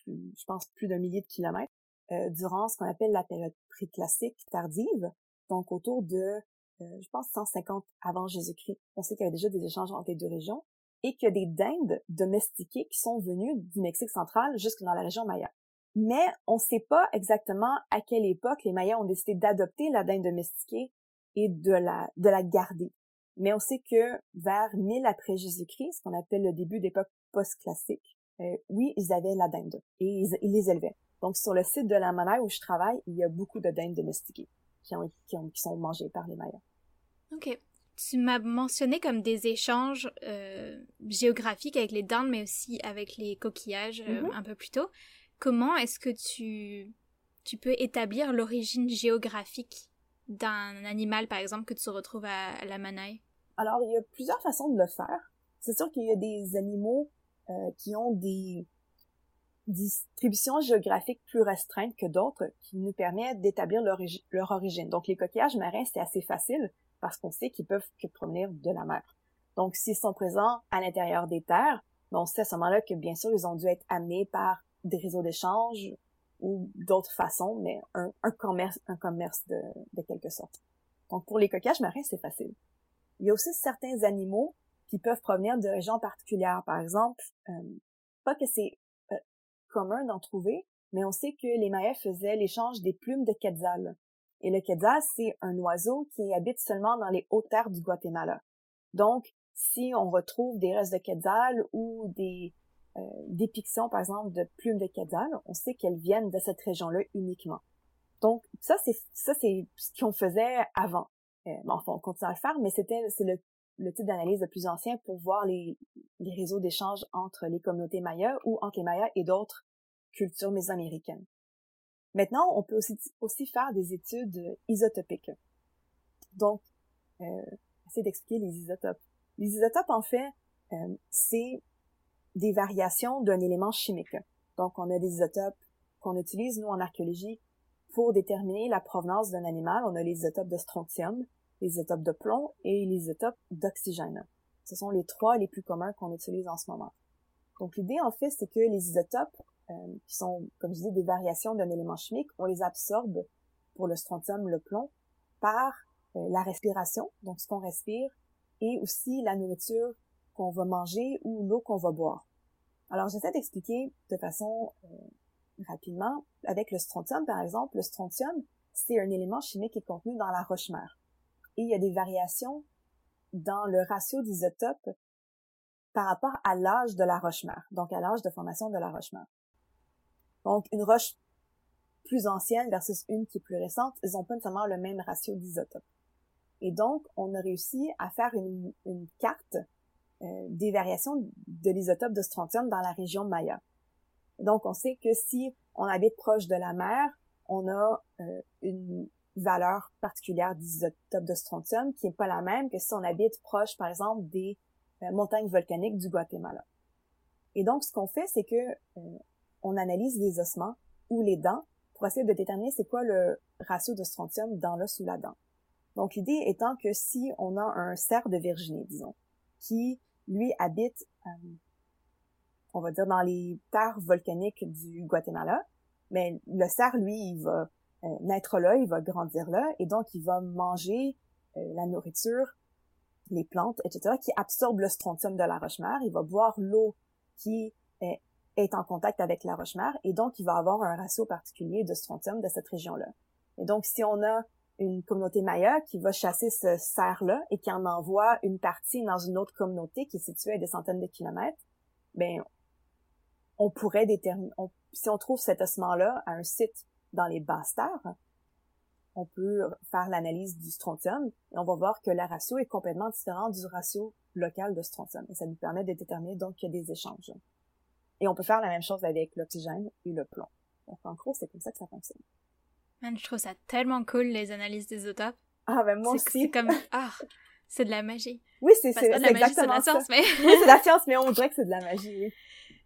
je pense, plus d'un millier de kilomètres, euh, durant ce qu'on appelle la période préclassique tardive, donc autour de, euh, je pense, 150 avant Jésus-Christ. On sait qu'il y avait déjà des échanges entre les deux régions et qu'il y a des dindes domestiquées qui sont venues du Mexique central jusque dans la région Maya mais on ne sait pas exactement à quelle époque les Mayas ont décidé d'adopter la dinde domestiquée et de la, de la garder. Mais on sait que vers 1000 après Jésus-Christ, ce qu'on appelle le début d'époque post-classique, euh, oui, ils avaient la dinde et ils, les élevaient. Donc sur le site de la monnaie où je travaille, il y a beaucoup de dindes domestiquées qui, ont, qui, sont mangées par les Mayas. OK. Tu m'as mentionné comme des échanges euh, géographiques avec les dindes, mais aussi avec les coquillages euh, mm-hmm. un peu plus tôt. Comment est-ce que tu, tu peux établir l'origine géographique d'un animal, par exemple, que tu retrouves à, la Manaï? Alors, il y a plusieurs façons de le faire. C'est sûr qu'il y a des animaux euh, qui ont des distributions géographiques plus restreintes que d'autres qui nous permettent d'établir leur, origine. Donc les coquillages marins, c'est assez facile parce qu'on sait qu'ils peuvent que provenir de la mer. Donc s'ils sont présents à l'intérieur des terres, ben, on sait à ce moment-là que bien sûr ils ont dû être amenés par des réseaux d'échange ou d'autres façons, mais un, un, commerce, un commerce de, de quelque sorte. Donc pour les coquillages marins, c'est facile. Il y a aussi certains animaux qui peuvent provenir de régions particulières. Par exemple, euh, pas que c'est euh, commun d'en trouver, mais on sait que les Mayas faisaient l'échange des plumes de quetzal. Et le quetzal, c'est un oiseau qui habite seulement dans les hautes terres du Guatemala. Donc, si on retrouve des restes de quetzal ou des euh, dépictions, par exemple, de plumes de quetzal, on sait qu'elles viennent de cette région-là uniquement. Donc, ça, c'est ça, c'est ce qu'on faisait avant. Euh, on continue à le faire, mais c'était c'est le le type d'analyse le plus ancien pour voir les, les réseaux d'échange entre les communautés mayas ou entre les mayas et d'autres cultures mésoaméricaines. Maintenant, on peut aussi, aussi faire des études isotopiques. Donc, euh, essayer d'expliquer les isotopes. Les isotopes, en fait, euh, c'est des variations d'un élément chimique. Donc, on a des isotopes qu'on utilise, nous, en archéologie, pour déterminer la provenance d'un animal. On a les isotopes de strontium, les isotopes de plomb et les isotopes d'oxygène. Ce sont les trois les plus communs qu'on utilise en ce moment. Donc l'idée en fait, c'est que les isotopes, euh, qui sont, comme je disais, des variations d'un élément chimique, on les absorbe pour le strontium, le plomb, par euh, la respiration, donc ce qu'on respire, et aussi la nourriture qu'on va manger ou l'eau qu'on va boire. Alors j'essaie d'expliquer de façon euh, rapidement avec le strontium par exemple. Le strontium, c'est un élément chimique qui est contenu dans la roche-mère et il y a des variations dans le ratio d'isotopes par rapport à l'âge de la roche-mère, donc à l'âge de formation de la roche-mère. Donc, une roche plus ancienne versus une qui est plus récente, ils n'ont pas nécessairement le même ratio d'isotopes. Et donc, on a réussi à faire une, carte euh, des variations de l'isotope de strontium dans la région Maya. Donc, on sait que si on habite proche de la mer, on a euh, une valeur particulière d'isotope de strontium qui est pas la même que si on habite proche, par exemple, des euh, montagnes volcaniques du Guatemala. Et donc, ce qu'on fait, c'est que euh, on analyse les ossements ou les dents pour essayer de déterminer c'est quoi le ratio de strontium dans l'os ou la dent. Donc, l'idée étant que si on a un cerf de Virginie, disons, qui, lui, habite, euh, on va dire, dans les terres volcaniques du Guatemala, mais le cerf, lui, il va euh, naître là, il va grandir là, et donc il va manger euh, la nourriture, les plantes, etc., qui absorbent le strontium de la roche-mère. Il va boire l'eau qui est, est, en contact avec la roche-mère, et donc il va avoir un ratio particulier de strontium de cette région-là. Et donc, si on a une communauté maya qui va chasser ce cerf-là et qui en envoie une partie dans une autre communauté qui est située à des centaines de kilomètres, ben on pourrait déterminer, si on trouve cet ossement-là à un site dans les basses terres, on peut faire l'analyse du strontium et on va voir que la ratio est complètement différente du ratio local de strontium. Et ça nous permet de déterminer donc qu'il y a des échanges. Et on peut faire la même chose avec l'oxygène et le plomb. Donc en gros, c'est comme ça que ça fonctionne. Man, je trouve ça tellement cool les analyses des isotopes. Ah ben moi aussi. C'est comme ah, c'est de la magie. Oui, c'est c'est exactement la science, mais oui, c'est la science, mais on dirait que c'est de la magie. Oui.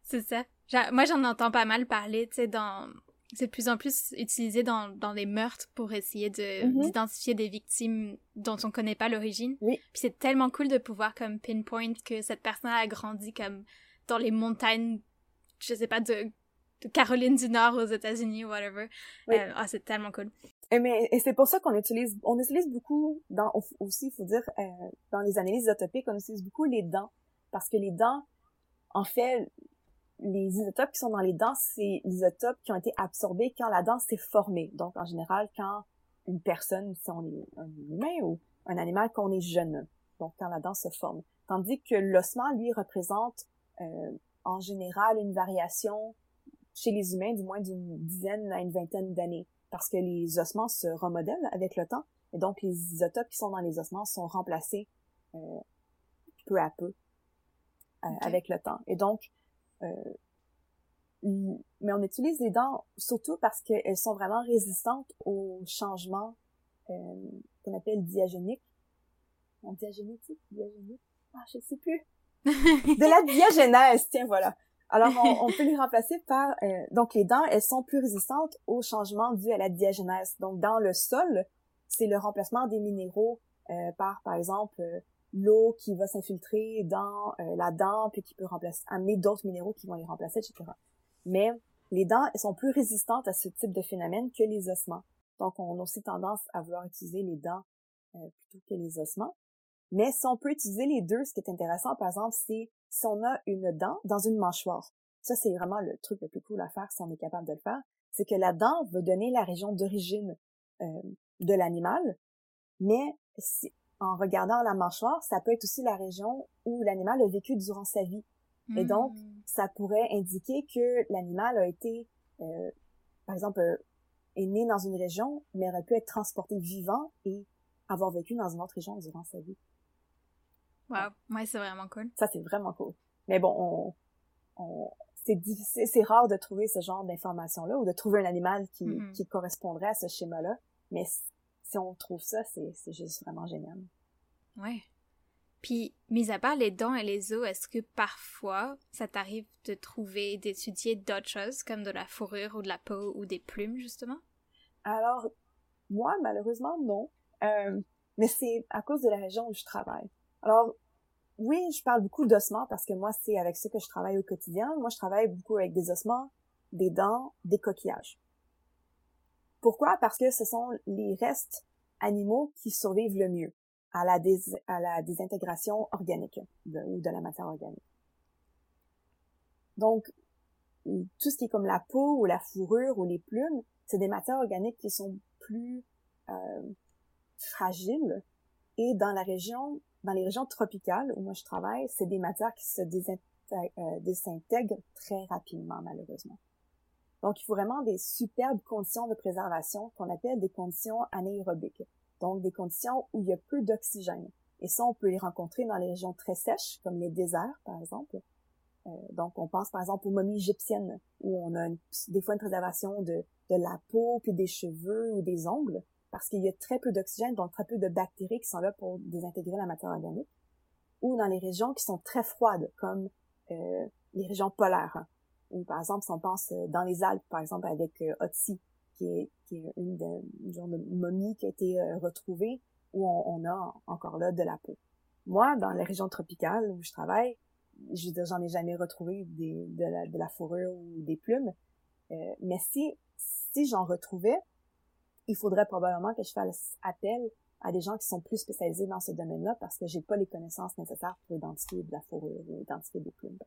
C'est ça. moi, j'en entends pas mal parler, tu sais, dans c'est de plus en plus utilisé dans, dans les meurtres pour essayer de mhm. d'identifier des victimes dont on connaît pas l'origine. Oui. Puis c'est tellement cool de pouvoir comme pinpoint que cette personne a grandi comme dans les montagnes, je sais pas, de, de Caroline du Nord aux États-Unis ou whatever. Euh, ah, c'est tellement cool. Et, mais, et c'est pour ça qu'on utilise, on utilise beaucoup dans, aussi, il faut dire, euh, dans les analyses isotopiques, on utilise beaucoup les dents. Parce que les dents, en fait, les isotopes qui sont dans les dents, c'est les isotopes qui ont été absorbés quand la dent s'est formée. Donc, en général, quand une personne, si on est un humain ou un animal, qu'on est jeune. Donc, quand la dent se forme. Tandis que l'ossement, lui, représente euh, en général une variation chez les humains, du moins d'une dizaine à une vingtaine d'années. Parce que les ossements se remodèlent avec le temps. Et donc, les isotopes qui sont dans les ossements sont remplacés euh, peu à peu euh, avec le temps. Et donc, mais on utilise les dents surtout parce qu'elles sont vraiment résistantes aux changements euh, qu'on appelle diagéniques. diagénétique, diagénique, ah je sais plus. de la diagénèse, tiens, voilà. Alors, on, peut les remplacer par... Euh, donc, les dents, elles sont plus résistantes aux changements dus à la diagénèse. Donc, dans le sol, c'est le remplacement des minéraux euh, par, par exemple, euh, l'eau qui va s'infiltrer dans la dent, puis qui peut remplacer, amener d'autres minéraux qui vont les remplacer, etc. Mais les dents, elles sont plus résistantes à ce type de phénomène que les ossements. Donc, on a aussi tendance à vouloir utiliser les dents plutôt que les ossements. Mais si on peut utiliser les deux, ce qui est intéressant, par exemple, c'est si on a une dent dans une mâchoire. Ça, c'est vraiment le truc le plus cool à faire si on est capable de le faire. C'est que la dent va donner la région d'origine euh, de l'animal, mais si, en regardant la mâchoire, ça peut être aussi la région où l'animal a vécu durant sa vie. Et donc, hmm. ça pourrait indiquer que l'animal a été, euh, par exemple, euh, est né dans une région, mais aurait pu être transporté vivant et avoir vécu dans une autre région durant sa vie. Wow, ouais, c'est vraiment cool. Ça, c'est vraiment cool. Mais bon, on, on c'est difficile, c'est rare de trouver ce genre d'informations-là ou de trouver un animal qui, mm-hmm. qui correspondrait à ce schéma-là. Mais si on trouve ça, c'est, juste vraiment génial. Ouais. Puis, mis à part les dents et les os, est-ce que parfois ça t'arrive de trouver, d'étudier d'autres choses comme de la fourrure ou de la peau ou des plumes, justement? Alors, moi, malheureusement, non. Euh, mais c'est à cause de la région où je travaille. Alors, oui, je parle beaucoup d'ossements parce que moi, c'est avec ça que je travaille au quotidien. Moi, je travaille beaucoup avec des ossements, des dents, des coquillages. Pourquoi? Parce que ce sont les restes animaux qui survivent le mieux à la, désintégration organique ou de la matière organique. Donc, tout ce qui est comme la peau ou la fourrure ou les plumes, c'est des matières organiques qui sont plus euh, fragiles et dans la région dans les régions tropicales où moi je travaille, c'est des matières qui se euh, désintègrent très rapidement, malheureusement. Donc, il faut vraiment des superbes conditions de préservation qu'on appelle des conditions anaérobiques. Donc, des conditions où il y a peu d'oxygène. Et ça, on peut les rencontrer dans les régions très sèches, comme les déserts, par exemple. Euh, donc, on pense par exemple aux momies égyptiennes, où on a des fois une préservation de, de la peau, puis des cheveux ou des ongles parce qu'il y a très peu d'oxygène, donc très peu de bactéries qui sont là pour désintégrer la matière organique, ou dans les régions qui sont très froides, comme euh, les régions polaires, hein. Ou par exemple, si on pense euh, dans les Alpes, par exemple, avec euh, Otzi, qui est, qui est une, de, genre de momie qui a été euh, retrouvée, où on, a encore là de la peau. Moi, dans les régions tropicales où je travaille, je j'en ai jamais retrouvé des, de, la, de la fourrure ou des plumes, mais si, si j'en retrouvais, il faudrait probablement que je fasse appel à des gens qui sont plus spécialisés dans ce domaine-là parce que j'ai pas les connaissances nécessaires pour identifier de la fourrure ou identifier des plumes.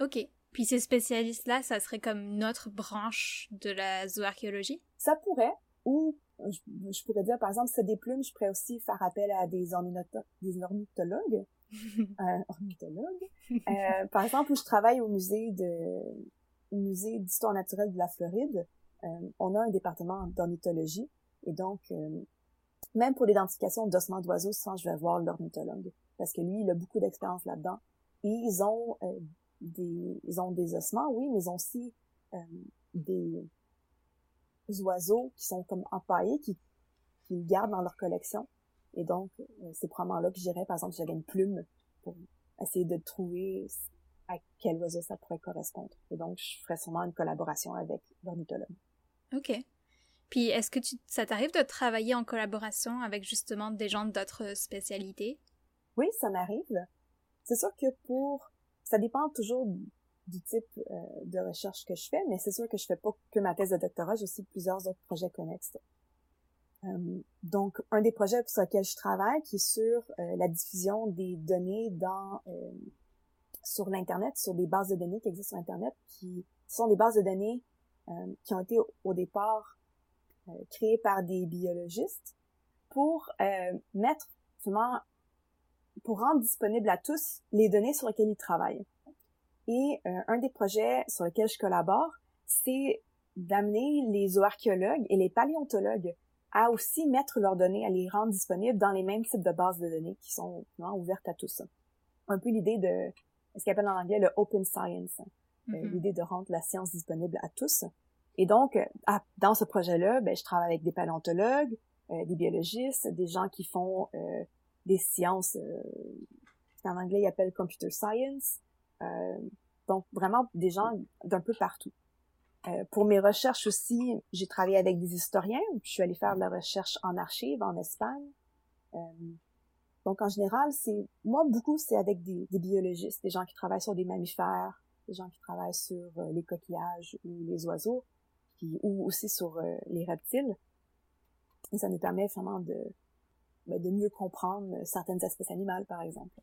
OK. Puis ces spécialistes-là, ça serait comme notre branche de la zooarchéologie? Ça pourrait. Ou je, pourrais dire, par exemple, c'est des plumes, je pourrais aussi faire appel à des, des ornithologues. euh, ornithologues. Euh, par exemple, où je travaille au musée de musée d'histoire naturelle de la Floride, euh, on a un département d'ornithologie et donc euh, même pour l'identification d'ossements d'oiseaux, ça, je vais voir l'ornithologue parce que lui, il a beaucoup d'expérience là-dedans. Et ils ont euh, des ils ont des ossements, oui, mais ils ont aussi des oiseaux qui sont comme empaillés, qui qu'ils gardent dans leur collection. Et donc, c'est probablement là que j'irais, par exemple, j'avais une plume pour essayer de trouver à quel oiseau ça pourrait correspondre. Et donc, je ferais sûrement une collaboration avec l'ornithologue. Ok. Puis est-ce que tu, ça t'arrive de travailler en collaboration avec justement des gens d'autres spécialités? Oui, ça m'arrive. C'est sûr que pour... Ça dépend toujours du type euh, de recherche que je fais, mais c'est sûr que je fais pas que ma thèse de doctorat, j'ai aussi plusieurs autres projets connexes. Euh, donc, un des projets sur lesquels je travaille, qui est sur euh, la diffusion des données dans sur l'Internet, sur des bases de données qui existent sur Internet, qui sont des bases de données qui ont été au, départ euh, créés par des biologistes pour mettre justement pour rendre disponible à tous les données sur lesquelles ils travaillent. Et un des projets sur lesquels je collabore, c'est d'amener les zooarchéologues et les paléontologues à aussi mettre leurs données, à les rendre disponibles dans les mêmes types de bases de données qui sont ouvertes à tous. Un peu l'idée de ce qu'on appelle en anglais le open science. Euh, mm-hmm. l'idée de rendre la science disponible à tous. Et donc, euh, dans ce projet-là, ben, je travaille avec des paléontologues, euh, des biologistes, des gens qui font des sciences qu'en anglais ils appellent computer science. Euh, donc vraiment des gens d'un peu partout. Euh, pour mes recherches aussi, j'ai travaillé avec des historiens. Je suis allée faire de la recherche en archives en Espagne. Euh, donc en général, c'est moi beaucoup c'est avec des, biologistes, des gens qui travaillent sur des mammifères, des gens qui travaillent sur euh, les coquillages ou les oiseaux, qui, ou aussi sur euh, les reptiles. Ça nous permet vraiment de ben, de mieux comprendre certaines espèces animales, par exemple.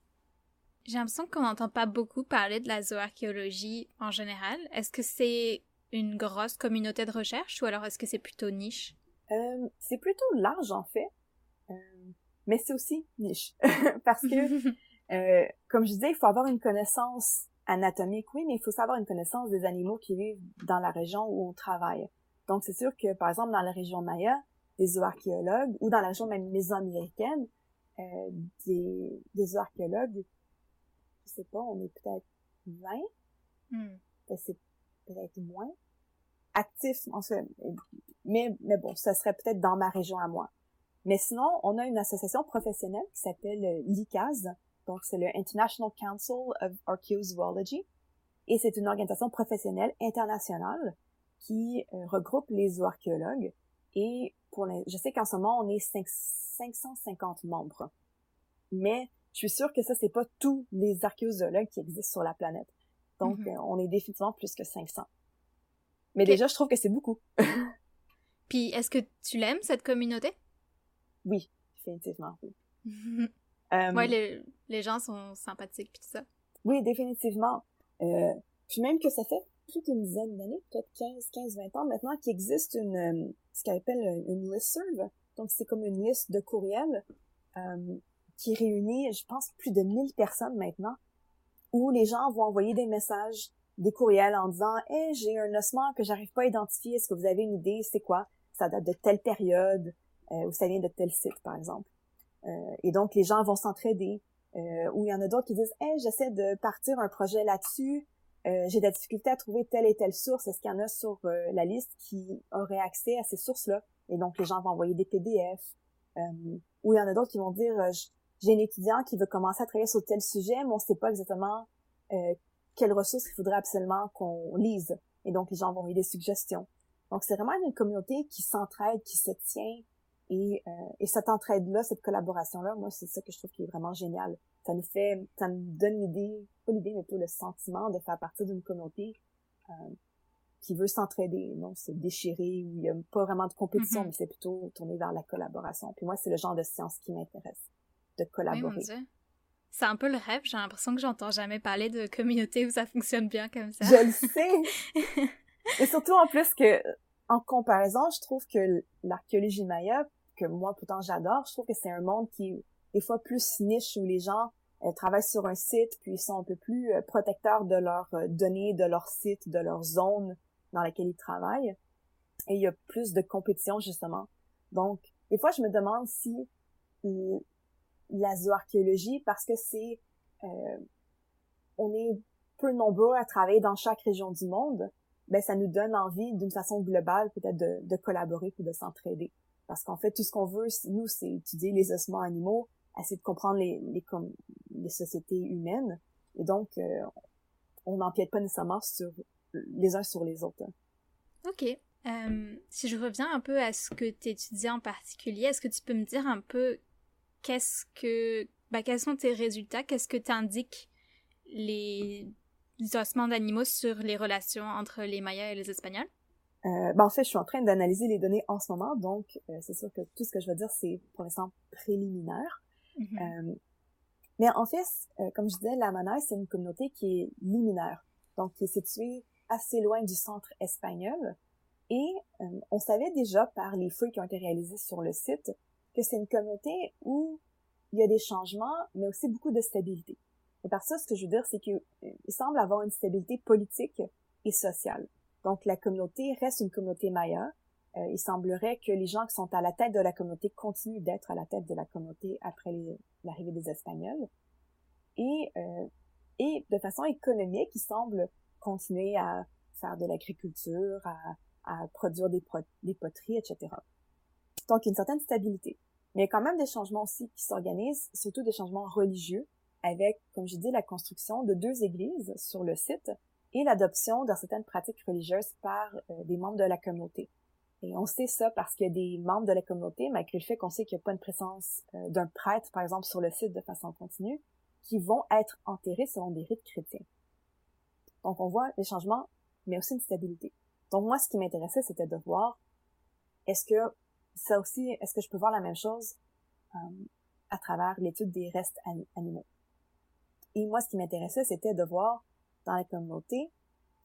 J'ai l'impression qu'on n'entend pas beaucoup parler de la zooarchéologie en général. Est-ce que c'est une grosse communauté de recherche ou alors est-ce que c'est plutôt niche? Euh, c'est plutôt large en fait, euh, mais c'est aussi niche parce que, euh, comme je disais, il faut avoir une connaissance anatomique, oui, mais il faut savoir une connaissance des animaux qui vivent dans la région où on travaille. Donc c'est sûr que par exemple dans la région Maya, des zooarchéologues ou dans la région même mésoaméricaine, euh, des, des zooarchéologues je sais pas, on est peut-être 20. Hmm. Ben, c'est peut-être moins. Actif, en fait. Mais, mais bon, ça serait peut-être dans ma région à moi. Mais sinon, on a une association professionnelle qui s'appelle euh, l'ICAZ. Donc, c'est le International Council of Archaeozoology. Et c'est une organisation professionnelle internationale qui euh, regroupe les zooarchéologues. Et pour les, je sais qu'en ce moment, on est 550 membres. Mais je suis sûre que ça, c'est pas tous les archéozoologues qui existent sur la planète. Donc, mm-hmm. euh, on est définitivement plus que 500. Mais déjà, je trouve que c'est beaucoup. Puis, est-ce que tu l'aimes, cette communauté? Oui, définitivement, oui. euh, les, les, gens sont sympathiques, puis tout ça. Oui, définitivement. Euh, puis même que ça fait plus d'une dizaine d'années, peut-être 15, 15, 20 ans maintenant, qu'il existe une, euh, ce qu'on appelle une listserv. Donc, c'est comme une liste de courriels euh, qui réunit, je pense, plus de 1000 personnes maintenant, où les gens vont envoyer des messages, des courriels en disant « Hey, j'ai un ossement que j'arrive pas à identifier, est-ce que vous avez une idée, c'est quoi? Ça date de telle période, euh, ou ça vient de tel site, par exemple. Euh, et donc, les gens vont s'entraider. Euh, ou il y en a d'autres qui disent « Hey, j'essaie de partir un projet là-dessus, euh, j'ai de la difficulté à trouver telle et telle source, est-ce qu'il y en a sur euh, la liste qui aurait accès à ces sources-là? » Et donc, les gens vont envoyer des PDF. ou il y en a d'autres qui vont dire j'ai un étudiant qui veut commencer à travailler sur tel sujet, mais on sait pas exactement euh, quelles ressources il faudrait absolument qu'on lise. Et donc, les gens vont envoyer des suggestions. Donc, c'est vraiment une communauté qui s'entraide, qui se tient. Et, euh, et cette entraide-là, cette collaboration-là, moi, c'est ça que je trouve qui est vraiment génial. Ça nous fait, ça nous donne l'idée, pas l'idée, mais plutôt le sentiment de faire partie d'une communauté euh, qui veut s'entraider, non se déchirer, où il n'y a pas vraiment de compétition, mm-hmm. mais c'est plutôt tourné vers la collaboration. Puis moi, c'est le genre de science qui m'intéresse de collaborer. c'est un peu le rêve. J'ai l'impression que j'entends jamais parler de communauté où ça fonctionne bien comme ça. Je le sais. Et surtout en plus que, en comparaison, je trouve que l'archéologie maya, que moi pourtant j'adore, je trouve que c'est un monde qui est des fois plus niche où les gens travaillent sur un site puis ils sont un peu plus euh, protecteurs de leurs euh, données, de leur site, de leur zone dans laquelle ils travaillent. Et il y a plus de compétition justement. Donc, des fois je me demande si la zooarchéologie parce que c'est euh, on est peu nombreux à travailler dans chaque région du monde, ben ça nous donne envie d'une façon globale peut-être de, de collaborer ou de s'entraider. Parce qu'en fait, tout ce qu'on veut, nous, c'est étudier les ossements animaux, essayer de comprendre les, les, comme, les sociétés humaines. Et donc, euh, on n'empiète pas nécessairement sur les uns sur les autres. OK. Euh, si je reviens un peu à ce que tu étudies en particulier, est-ce que tu peux me dire un peu qu'est-ce que, bah, quels sont tes résultats? Qu'est-ce que t'indiquent les, les ossements d'animaux sur les relations entre les Mayas et les Espagnols? Euh, ben en fait, je suis en train d'analyser les données en ce moment, donc euh, c'est sûr que tout ce que je vais dire, c'est pour l'instant préliminaire. Mm-hmm. euh, mais en fait, euh, comme je disais, la Manaï, c'est une communauté qui est liminaire, donc qui est située assez loin du centre espagnol. Et euh, on savait déjà par les fouilles qui ont été réalisées sur le site que c'est une communauté où il y a des changements, mais aussi beaucoup de stabilité. Et par ça, ce que je veux dire, c'est qu'il semble avoir une stabilité politique et sociale. Donc, la communauté reste une communauté maya. Euh, il semblerait que les gens qui sont à la tête de la communauté continuent d'être à la tête de la communauté après l'arrivée des Espagnols. Et, euh, et de façon économique, ils semblent continuer à faire de l'agriculture, à, à produire des, des poteries, etc. Donc, une certaine stabilité. Mais il y a quand même des changements aussi qui s'organisent, surtout des changements religieux. avec, comme j'ai dit, la construction de deux églises sur le site et l'adoption de certaines pratiques religieuses par euh, des membres de la communauté. Et on sait ça parce qu'il y a des membres de la communauté, malgré le fait qu'on sait qu'il n'y a pas une présence euh, d'un prêtre, par exemple, sur le site de façon continue, qui vont être enterrés selon des rites chrétiens. Donc on voit des changements, mais aussi une stabilité. Donc moi, ce qui m'intéressait, c'était de voir est-ce que ça aussi, est-ce que je peux voir la même chose euh, à travers l'étude des restes animaux? Et moi, ce qui m'intéressait, c'était de voir dans la communauté,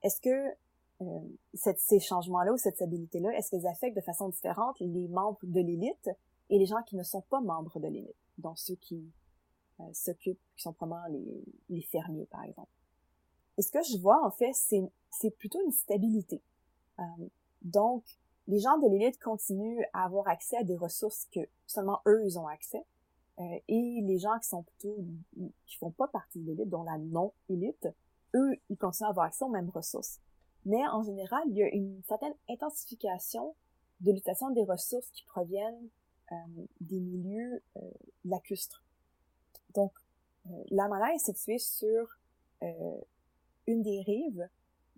est-ce que euh, cette, ces changements-là ou cette stabilité-là, est-ce qu'ils affectent de façon différente les membres de l'élite et les gens qui ne sont pas membres de l'élite, donc ceux qui euh, s'occupent, qui sont probablement les, les fermiers, par exemple? Et ce que je vois, en fait, c'est, plutôt une stabilité. Euh, donc, les gens de l'élite continuent à avoir accès à des ressources que seulement eux, ils ont accès. Et les gens qui sont plutôt, qui font pas partie de l'élite, dont la non-élite, eux, ils continuent à avoir accès aux mêmes ressources. Mais en général, il y a une certaine intensification de l'utilisation des ressources qui proviennent euh, des milieux euh, lacustres. Donc, euh, la Mana est située sur euh, une des rives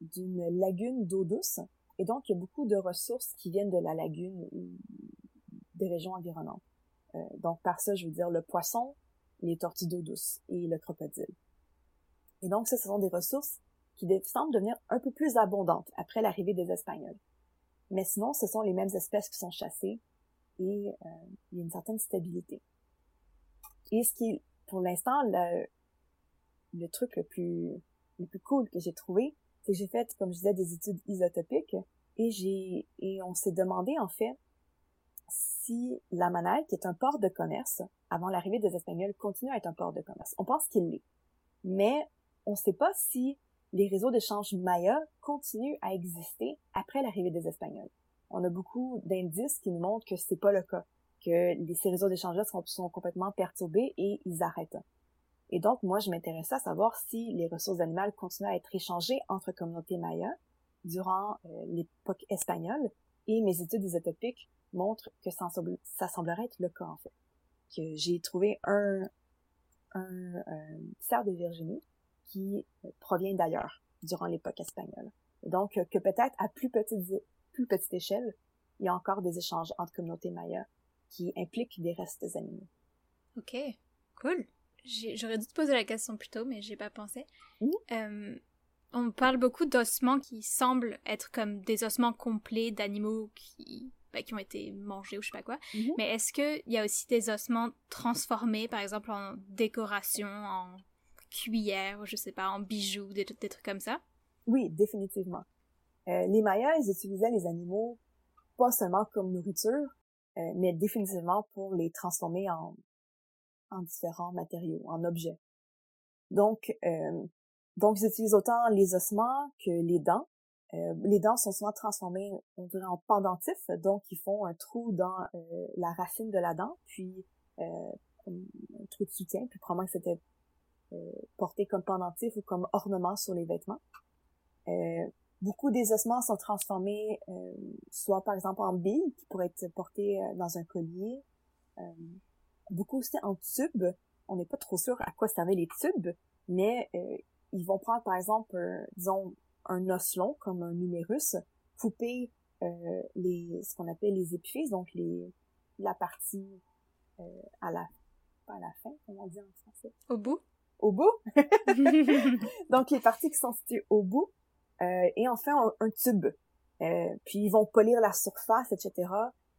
d'une lagune d'eau douce, et donc il y a beaucoup de ressources qui viennent de la lagune ou des régions environnantes. Euh, donc par ça, je veux dire le poisson, les tortues d'eau douce et le crocodile. Et donc ça, ce sont des ressources qui semblent devenir un peu plus abondantes après l'arrivée des Espagnols. Mais sinon, ce sont les mêmes espèces qui sont chassées et euh, il y a une certaine stabilité. Et ce qui est, pour l'instant, le, le truc le plus, le plus cool que j'ai trouvé, c'est que j'ai fait, comme je disais, des études isotopiques et j'ai, et on s'est demandé, en fait, si la Manal, qui est un port de commerce, avant l'arrivée des Espagnols, continue à être un port de commerce. On pense qu'il l'est. Mais on ne sait pas si les réseaux d'échange Maya continuent à exister après l'arrivée des Espagnols. On a beaucoup d'indices qui nous montrent que c'est pas le cas, que ces réseaux d'échange sont, complètement perturbés et ils arrêtent. Et donc, moi, je m'intéressais à savoir si les ressources animales continuent à être échangées entre communautés Maya durant euh, l'époque espagnole, et mes études isotopiques montrent que ça, ça, semblerait être le cas, en fait. Que j'ai trouvé un, un, un cerf de Virginie qui provient d'ailleurs, durant l'époque espagnole. donc, que peut-être à plus petite, plus petite échelle, il y a encore des échanges entre communautés Maya qui impliquent des restes animaux. Ok, cool. J'aurais dû te poser la question plus tôt, mais j'ai pas pensé. Euh, on parle beaucoup d'ossements qui semblent être comme des ossements complets d'animaux qui, ben, qui ont été mangés ou je sais pas quoi. Mm-hmm. Mais est-ce qu'il y a aussi des ossements transformés, par exemple, en décoration, en cuillère, je sais pas, en bijoux, des, trucs comme ça? Oui, définitivement. Euh, les Mayas, ils utilisaient les animaux pas seulement comme nourriture, euh, mais définitivement pour les transformer en, en différents matériaux, en objets. Donc, euh, donc ils utilisent autant les ossements que les dents. Les dents sont souvent transformées, en pendentifs, donc ils font un trou dans la racine de la dent, puis un trou de soutien, puis probablement que c'était porté comme pendentif ou comme ornement sur les vêtements. beaucoup des ossements sont transformés soit par exemple en billes qui pourraient être portées dans un collier, beaucoup aussi en tubes. On n'est pas trop sûr à quoi servaient les tubes, mais ils vont prendre par exemple, disons, un os long comme un numérus, couper euh, les ce qu'on appelle les épiphyses, donc les la partie euh, à la à la fin, comment on dit en français? Au bout. Au bout. donc les parties qui sont situées au bout euh, et enfin un, un tube. Euh, puis ils vont polir la surface, etc.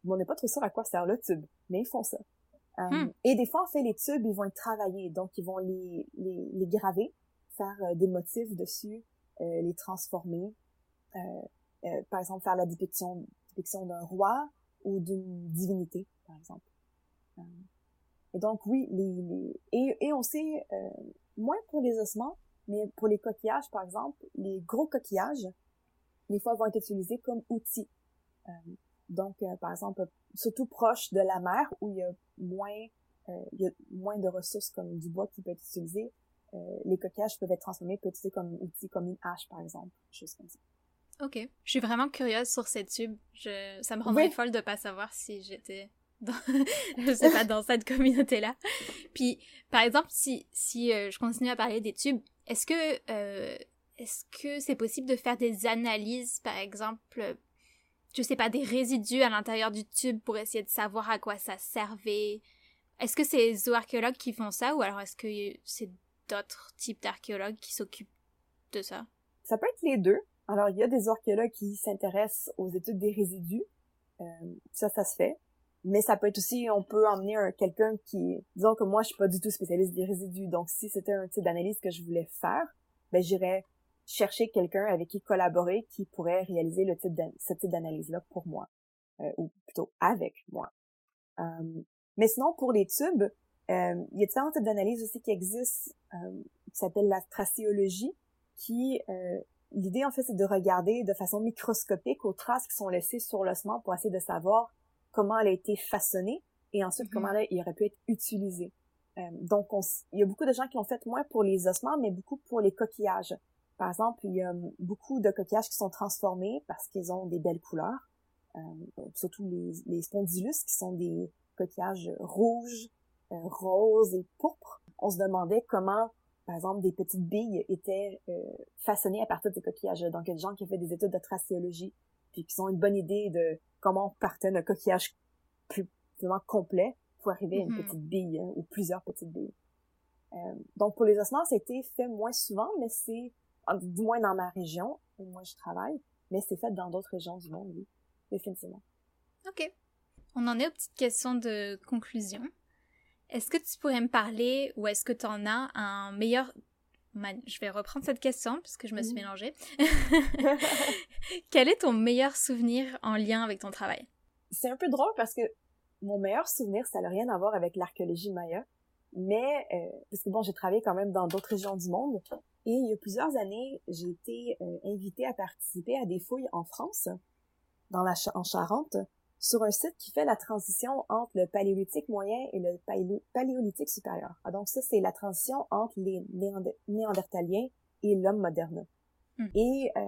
Mais on n'est pas trop sûr à quoi sert le tube, mais ils font ça. Euh, hmm. Et des fois, en fait, les tubes, ils vont être travaillés, donc ils vont les, les, les graver faire euh, des motifs dessus, euh, les transformer. Euh, par exemple, faire la dépiction, dépiction d'un roi ou d'une divinité, par exemple. Et donc, oui, les, les... Et, et on sait, moins pour les ossements, mais pour les coquillages, par exemple, les gros coquillages, des fois, vont être utilisés comme outils. donc, par exemple, surtout proche de la mer, où il y a moins, il y a moins de ressources comme du bois qui peut être utilisé, euh, les coquillages peuvent être transformés, peut être comme outil, comme une hache, par exemple, juste comme ça. Ok. Je suis vraiment curieuse sur ces tubes. Je... Ça me rendrait folle de pas savoir si j'étais dans, je sais pas, dans cette communauté-là. Puis, par exemple, si, si euh, je continue à parler des tubes, est-ce que euh, est-ce que c'est possible de faire des analyses, par exemple, je sais pas, des résidus à l'intérieur du tube pour essayer de savoir à quoi ça servait? Est-ce que c'est les zooarchéologues qui font ça ou alors est-ce que c'est d'autres types d'archéologues qui s'occupent de ça? Ça peut être les deux. Alors, il y a des archéologues qui s'intéressent aux études des résidus. Euh, ça, ça se fait. Mais ça peut être aussi, on peut emmener quelqu'un qui, disons que moi, je suis pas du tout spécialiste des résidus. Donc, si c'était un type d'analyse que je voulais faire, ben, j'irais chercher quelqu'un avec qui collaborer qui pourrait réaliser le type ce type d'analyse-là pour moi. Euh, ou plutôt avec moi. Euh, mais sinon, pour les tubes, euh, il y a différents types d'analyses aussi qui existent, euh, qui s'appellent la tracéologie, qui euh, l'idée en fait c'est de regarder de façon microscopique aux traces qui sont laissées sur l'ossement pour essayer de savoir comment elle a été façonnée et ensuite comment mm-hmm. elle, aurait pu être utilisée. Euh, donc il y a beaucoup de gens qui l'ont fait moins pour les ossements, mais beaucoup pour les coquillages. Par exemple, il y a beaucoup de coquillages qui sont transformés parce qu'ils ont des belles couleurs, euh, surtout les, les spondylus qui sont des coquillages rouges, euh, roses et pourpres. On se demandait comment, par exemple, des petites billes étaient euh, façonnées à partir de ces coquillages. Donc, il y a des gens qui ont fait des études de tracéologie, puis qui ont une bonne idée de comment on partait d'un coquillage plus vraiment complet pour arriver à une mm-hmm. petite bille hein, ou plusieurs petites billes. Euh, donc, pour les ossements, c'était fait moins souvent, mais c'est, du moins dans ma région où moi je travaille, mais c'est fait dans d'autres régions du monde, oui, définitivement. OK. On en est aux petites questions de conclusion. Est-ce que tu pourrais me parler ou est-ce que tu en as un meilleur... Je vais reprendre cette question puisque je me suis mélangée. Quel est ton meilleur souvenir en lien avec ton travail? C'est un peu drôle parce que mon meilleur souvenir, ça n'a rien à voir avec l'archéologie maya. Mais, euh, parce que bon, j'ai travaillé quand même dans d'autres régions du monde. Et il y a plusieurs années, j'ai été euh, invitée à participer à des fouilles en France, dans la en Charente, sur un site qui fait la transition entre le paléolithique moyen et le paléolithique supérieur. Ah, donc ça, c'est la transition entre les néandertaliens et l'homme moderne. Hmm. Et euh,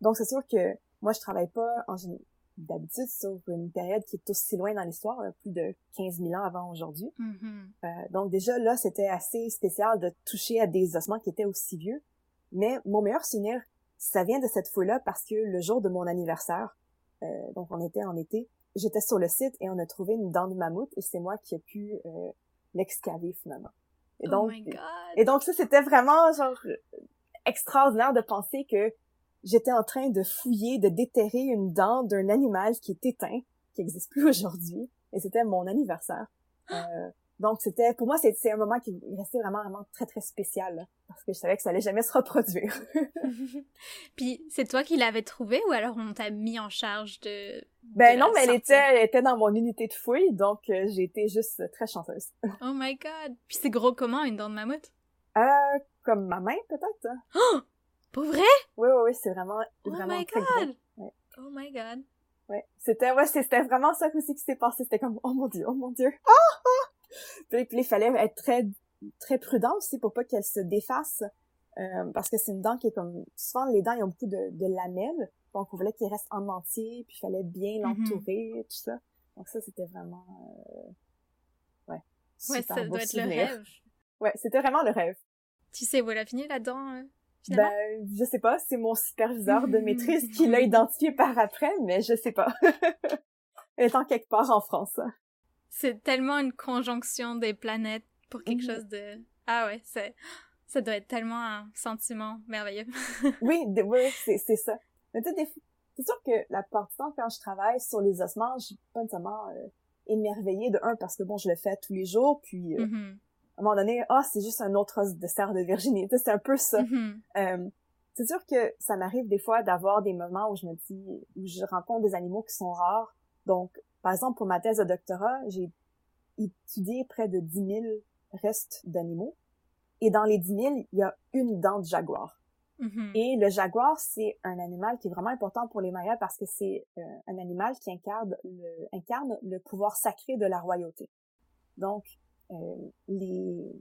donc c'est sûr que moi, je travaille pas en d'habitude sur une période qui est aussi loin dans l'histoire, euh, plus de 15 000 ans avant aujourd'hui. Mm-hmm. Euh, donc déjà là, c'était assez spécial de toucher à des ossements qui étaient aussi vieux. Mais mon meilleur souvenir, ça vient de cette fois-là parce que le jour de mon anniversaire, euh, donc on était en été. J'étais sur le site et on a trouvé une dent de mammouth et c'est moi qui ai pu euh, l'excaver finalement. Et oh donc, et donc ça c'était vraiment genre extraordinaire de penser que j'étais en train de fouiller, de déterrer une dent d'un animal qui est éteint, qui n'existe plus aujourd'hui, et c'était mon anniversaire. Euh, donc c'était pour moi c'est un moment qui restait vraiment vraiment très très spécial parce que je savais que ça allait jamais se reproduire. Puis c'est toi qui l'avais trouvé ou alors on t'a mis en charge de Ben non, mais elle était elle était dans mon unité de fouille donc euh, j'ai été juste très chanceuse. oh my god. Puis c'est gros comment une dent de mammouth? Euh comme ma main peut-être. Oh Pour vrai? Oui oui oui, c'est vraiment oh vraiment my très god. gros. Oh my god. Ouais, c'était ouais, c'était vraiment ça aussi qui s'est passé, c'était comme oh mon dieu, oh mon dieu. Ah, ah! Puis, il fallait être très très prudent aussi pour pas qu'elle se défasse euh, parce que c'est une dent qui est comme souvent les dents ils ont beaucoup de, de lamelles. Donc on voulait qu'il reste en entier puis il fallait bien mhm. l'entourer tout ça. Donc ça c'était vraiment euh, ouais ouais ça doit être le rêve. Ouais c'était vraiment le rêve. Tu sais où elle a fini la dent euh, ben je sais pas c'est mon superviseur de maîtrise qui l'a identifié par après mais je sais pas. Elle est en quelque part en France c'est tellement une conjonction des planètes pour quelque mhm. chose de... Ah ouais, c'est... Ça doit être tellement un sentiment merveilleux. oui, oui, c'est ça. Mais tu sais, c'est sûr que la partie du temps, quand je travaille sur les ossements, je suis pas nécessairement euh, émerveillée de un, parce que bon, je le fais tous les jours, puis euh, mm-hmm. à un moment donné, ah, c'est juste un autre os de serre de Virginie. c'est un peu ça. Mm-hmm. Euh, c'est sûr que ça m'arrive des fois d'avoir des moments où je me dis, où je rencontre des animaux qui sont rares. Donc, par exemple, pour ma thèse de doctorat, j'ai étudié près de 10 000 restes d'animaux. Et dans les 10 000, il y a une dent de jaguar. Mm-hmm. Et le jaguar, c'est un animal qui est vraiment important pour les Mayas parce que c'est euh, un animal qui incarne le, incarne le pouvoir sacré de la royauté. Donc, euh, les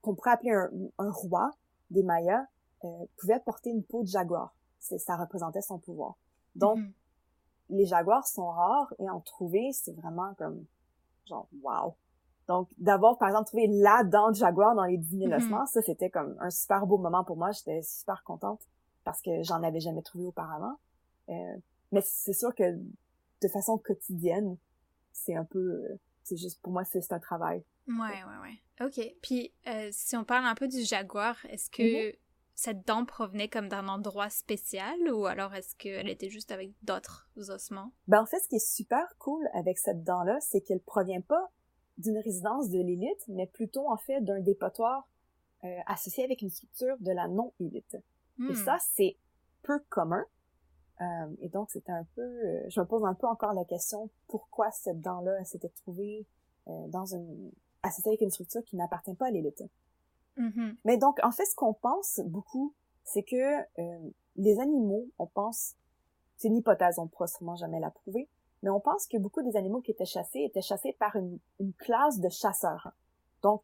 qu'on pourrait appeler un, un roi des Mayas euh, pouvait porter une peau de jaguar. Ça représentait son pouvoir. Donc, mm-hmm les jaguars sont rares et en trouver, c'est vraiment comme, genre, wow. Donc, d'avoir, par exemple, trouvé la dent de jaguar dans les 10 000 Mhm. ossements, ça, c'était comme un super beau moment pour moi. J'étais super contente parce que j'en avais jamais trouvé auparavant. Euh, mais c'est sûr que de façon quotidienne, c'est un peu, c'est juste, pour moi, c'est un travail. Ouais, ouais, ouais. Ok. Puis, euh, si on parle un peu du jaguar, est-ce que cette dent provenait comme d'un endroit spécial ou alors est-ce qu'elle était juste avec d'autres ossements? Ben, en fait, ce qui est super cool avec cette dent-là, c'est qu'elle provient pas d'une résidence de l'élite, mais plutôt, en fait, d'un dépotoir euh, associé avec une structure de la non-élite. Et Hmm. ça, c'est peu commun. Euh, et donc, c'était un peu... euh, je me pose un peu encore la question, pourquoi cette dent-là s'était trouvée dans une... associée avec une structure qui n'appartient pas à l'élite? Mhm. Mais donc, en fait, ce qu'on pense beaucoup, c'est que euh, les animaux, on pense, c'est une hypothèse, on ne pourra sûrement jamais la prouver, mais on pense que beaucoup des animaux qui étaient chassés étaient chassés par une, une classe de chasseurs. Donc,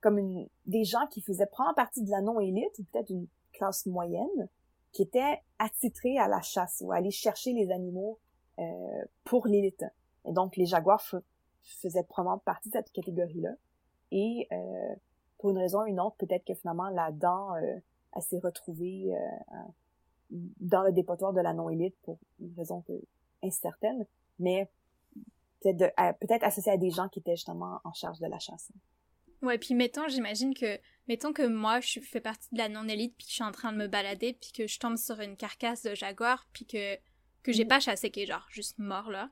comme une, des gens qui faisaient prendre partie de la non-élite, ou peut-être une classe moyenne, qui étaient attitrés à la chasse ou à aller chercher les animaux euh, pour l'élite. Et donc, les jaguars faisaient probablement partie de cette catégorie-là. Et euh, pour une raison ou une autre, peut-être que finalement la dent, euh, elle s'est retrouvée euh, dans le dépotoir de la non-élite pour une raison que, incertaine, mais peut-être peut-être associée à des gens qui étaient justement en charge de la chasse. Ouais, puis mettons, j'imagine que, mettons que moi, je fais partie de la non-élite, puis que je suis en train de me balader, puis que je tombe sur une carcasse de jaguar, puis que, que j'ai Mhm. pas chassé, qui est genre juste mort, là,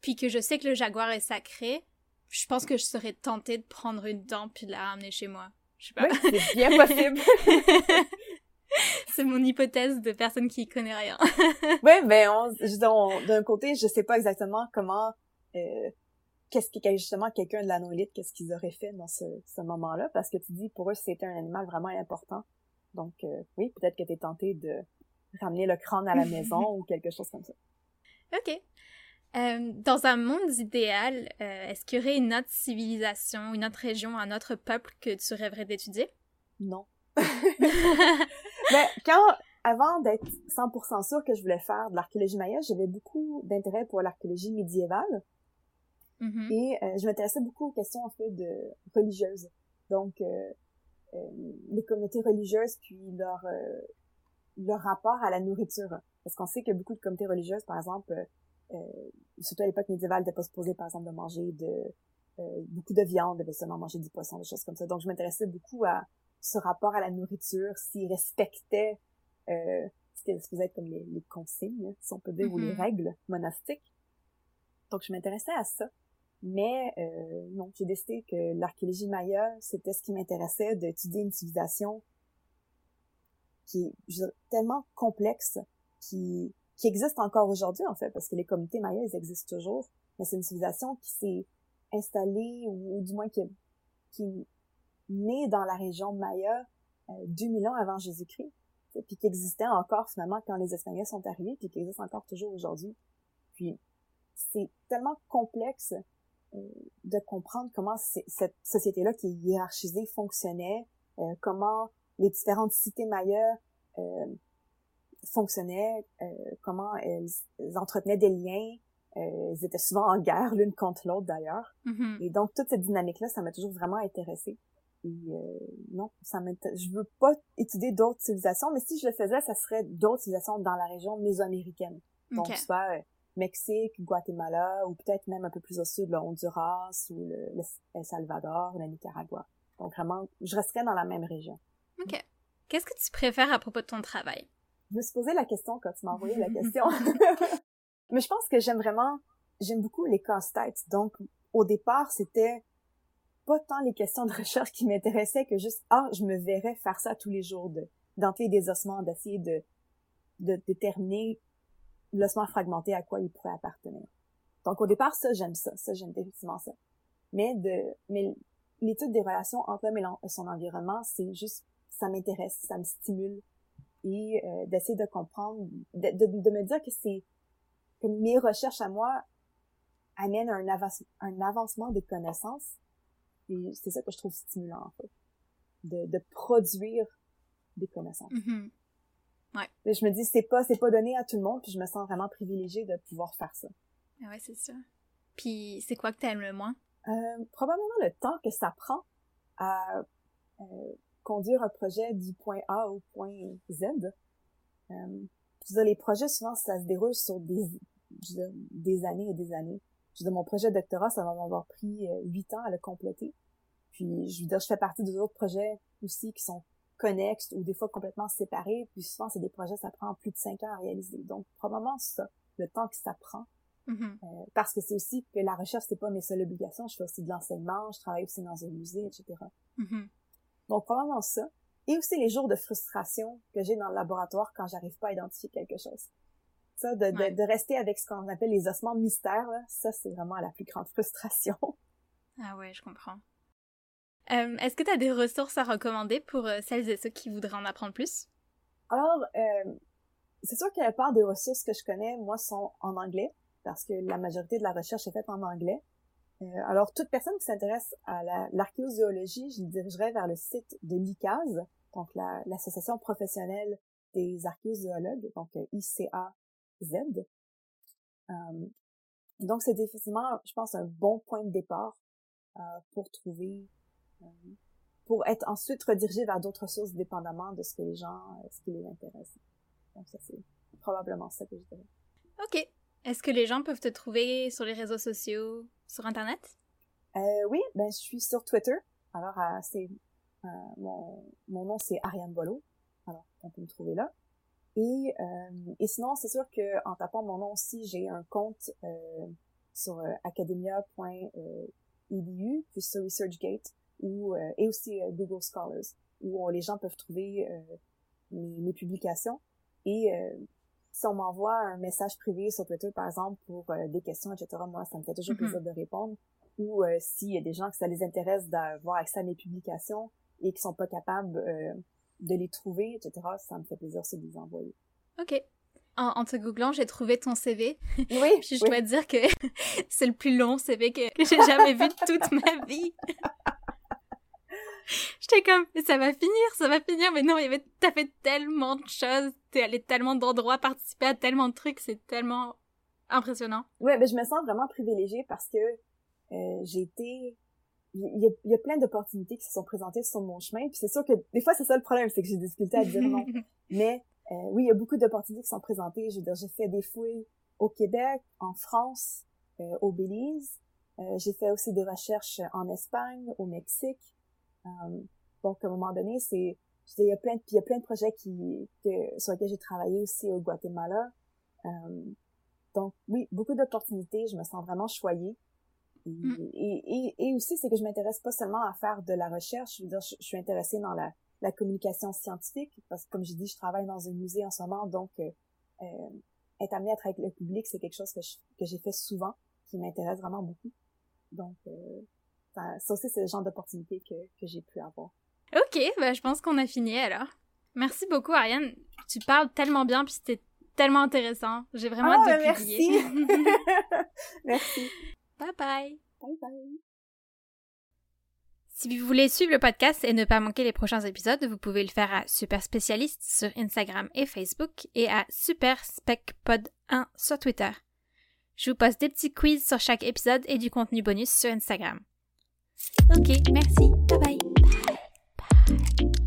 puis que je sais que le jaguar est sacré, je pense que je serais tentée de prendre une dent puis de la ramener chez moi. Je sais pas. Oui, c'est bien possible. C'est mon hypothèse de personne qui connaît rien. oui, ben d'un côté, je sais pas exactement comment euh, qu'est-ce que justement quelqu'un de la non-élite, qu'est-ce qu'ils auraient fait dans ce, ce moment-là, parce que tu dis pour eux c'était un animal vraiment important. Donc euh, oui, peut-être que t'es tenté de ramener le crâne à la maison ou quelque chose comme ça. ok. Euh, dans un monde idéal, euh, est-ce qu'il y aurait une autre civilisation, une autre région, un autre peuple que tu rêverais d'étudier? Non. Mais quand, avant d'être 100% sûre que je voulais faire de l'archéologie maya, j'avais beaucoup d'intérêt pour l'archéologie médiévale Mhm. et euh, je m'intéressais beaucoup aux questions en fait de religieuses. Donc euh, euh, les communautés religieuses puis leur euh, leur rapport à la nourriture. Parce qu'on sait que beaucoup de communautés religieuses, par exemple, surtout à l'époque médiévale, n'étaient pas supposées, par exemple, de manger de euh, beaucoup de viande, devaient seulement manger du poisson, des choses comme ça. Donc je m'intéressais beaucoup à ce rapport à la nourriture, s'ils respectaient euh, ce qui supposé être comme les, les consignes, si on peut dire, ou les Mhm. règles monastiques. Donc je m'intéressais à ça. Mais euh, non, j'ai décidé que l'archéologie maya, c'était ce qui m'intéressait, d'étudier une civilisation qui est je tellement complexe, qui, qui existe encore aujourd'hui en fait, parce que les communautés mayas, existent toujours, mais c'est une civilisation qui s'est installée, ou, du moins qui, qui née dans la région maya euh, 2000 ans avant Jésus-Christ, puis qui existait encore finalement quand les Espagnols sont arrivés, puis qui existe encore toujours aujourd'hui. Puis c'est tellement complexe euh, de comprendre comment cette société-là qui est hiérarchisée fonctionnait, euh, comment les différentes cités mayas euh, fonctionnaient, euh, comment elles, elles entretenaient des liens, euh, elles étaient souvent en guerre l'une contre l'autre d'ailleurs. Mhm. Et donc toute cette dynamique-là, ça m'a toujours vraiment intéressée. Et euh, non, ça. Je veux pas étudier d'autres civilisations, mais si je le faisais, ça serait d'autres civilisations dans la région mésoaméricaine. Donc Ok. soit euh, Mexique, Guatemala, ou peut-être même un peu plus au sud, le Honduras, ou le, le El Salvador, ou le Nicaragua. Donc vraiment, je resterais dans la même région. Ok. Qu'est-ce que tu préfères à propos de ton travail? Je me suis posé la question quand tu m'as envoyé la question. Mais je pense que j'aime vraiment, j'aime beaucoup les casse-têtes. Donc, au départ, c'était pas tant les questions de recherche qui m'intéressaient que juste, ah, je me verrais faire ça tous les jours, de, d'enlever des ossements, d'essayer de, de déterminer l'ossement fragmenté à quoi il pourrait appartenir. Donc, au départ, ça, j'aime ça. Ça, j'aime définitivement ça. Mais de, mais l'étude des relations entre l'homme et son environnement, c'est juste, ça m'intéresse, ça me stimule et euh, d'essayer de comprendre, de, de, de me dire que c'est que mes recherches à moi amènent un, avance, un avancement des connaissances. Et c'est ça que je trouve stimulant, en fait. De, de produire des connaissances. Mhm. Ouais. je me dis, c'est pas, c'est pas donné à tout le monde, puis je me sens vraiment privilégiée de pouvoir faire ça. Ah ouais, c'est sûr. Puis, c'est quoi que t'aimes le moins? Euh, probablement le temps que ça prend à euh, conduire un projet du point A au point Z. Euh, je veux les projets, souvent, ça se déroule sur des, des années et des années. Je veux mon projet de doctorat, ça va m'avoir pris euh, huit ans à le compléter. Puis, je veux dire, je fais partie d'autres projets aussi qui sont connexes ou des fois complètement séparés. Puis souvent, c'est des projets, ça prend plus de cinq ans à réaliser. Donc, probablement ça, le temps que ça prend. Mm-hmm. Euh, parce que c'est aussi que la recherche, c'est pas mes seules obligations. Je fais aussi de l'enseignement, je travaille aussi dans un musée, etc. Donc, probablement ça. Et aussi les jours de frustration que j'ai dans le laboratoire quand j'arrive pas à identifier quelque chose. Ça, de, de, de rester avec ce qu'on appelle les ossements mystères, là, ça, c'est vraiment la plus grande frustration. Ah ouais, je comprends. Euh, Est-ce que tu as des ressources à recommander pour euh, celles et ceux qui voudraient en apprendre plus? Alors, euh, c'est sûr que la part des ressources que je connais, moi, sont en anglais, parce que la majorité de la recherche est faite en anglais. Euh, alors, toute personne qui s'intéresse à l'archéozoologie, je dirigerai vers le site de l'ICAZ, donc l'association professionnelle des archéozoologues, donc euh, ICAZ. Euh, donc, c'est définitivement, je pense, un bon point de départ pour trouver pour être ensuite redirigé vers d'autres sources dépendamment de ce que les gens, ce qui les intéresse. Donc ça, c'est probablement ça que je dirais. OK. Est-ce que les gens peuvent te trouver sur les réseaux sociaux, sur Internet? Euh, oui, ben je suis sur Twitter. Alors, euh, c'est euh, mon, mon nom, c'est Ariane Bolo. Alors, on peut me trouver là. Et, euh, et sinon, c'est sûr que en tapant mon nom aussi, j'ai un compte euh, sur academia.edu, puis sur ResearchGate, euh, et aussi Google Scholars où les gens peuvent trouver mes, mes, publications et si on m'envoie un message privé sur Twitter par exemple pour des questions etc moi ça me fait toujours mm-hmm. plaisir de répondre ou s'il y a des gens que ça les intéresse d'avoir accès à mes publications et qui sont pas capables de les trouver etc ça me fait plaisir aussi de les envoyer ok en, en, te googlant, j'ai trouvé ton CV. Oui. Puis je dois dire que c'est le plus long CV que, que j'ai jamais vu de toute ma vie. J'étais comme, ça va finir, ça va finir, mais non, il y avait, t'as fait tellement de choses, t'es allé tellement d'endroits, participer à tellement de trucs, c'est tellement impressionnant. Ouais, mais je me sens vraiment privilégiée parce que euh, j'ai été, il y, a, il y a plein d'opportunités qui se sont présentées sur mon chemin, puis c'est sûr que des fois c'est ça le problème, c'est que j'ai des difficultés à dire non. mais euh, oui, il y a beaucoup d'opportunités qui sont présentées. Je veux dire, j'ai fait des fouilles au Québec, en France, euh, au Belize. Euh, j'ai fait aussi des recherches en Espagne, au Mexique. Euh, donc, à un moment donné, c'est, il y a plein de, il y a plein de projets qui, que, sur lesquels j'ai travaillé aussi au Guatemala. Euh, donc, oui, beaucoup d'opportunités. Je me sens vraiment choyée. Et, mm. et, et, aussi, c'est que je m'intéresse pas seulement à faire de la recherche. Je, veux dire, je, suis intéressée dans la, la communication scientifique parce que, comme j'ai dit, je travaille dans un musée en ce moment. Donc, euh, euh être amenée à travailler avec le public, c'est quelque chose que, que j'ai fait souvent, qui m'intéresse vraiment beaucoup. Donc, euh, ça, aussi, c'est le genre d'opportunité que, que j'ai pu avoir. Ok, bah, je pense qu'on a fini alors. Merci beaucoup, Ariane. Tu parles tellement bien, puis c'était tellement intéressant. J'ai vraiment hâte de ah, publier. Merci. merci. Bye bye. Bye bye. Si vous voulez suivre le podcast et ne pas manquer les prochains épisodes, vous pouvez le faire à Super Spécialiste sur Instagram et Facebook et à Super Spec Pod 1 sur Twitter. Je vous poste des petits quiz sur chaque épisode et du contenu bonus sur Instagram. Ok, merci. Bye bye. bye, bye.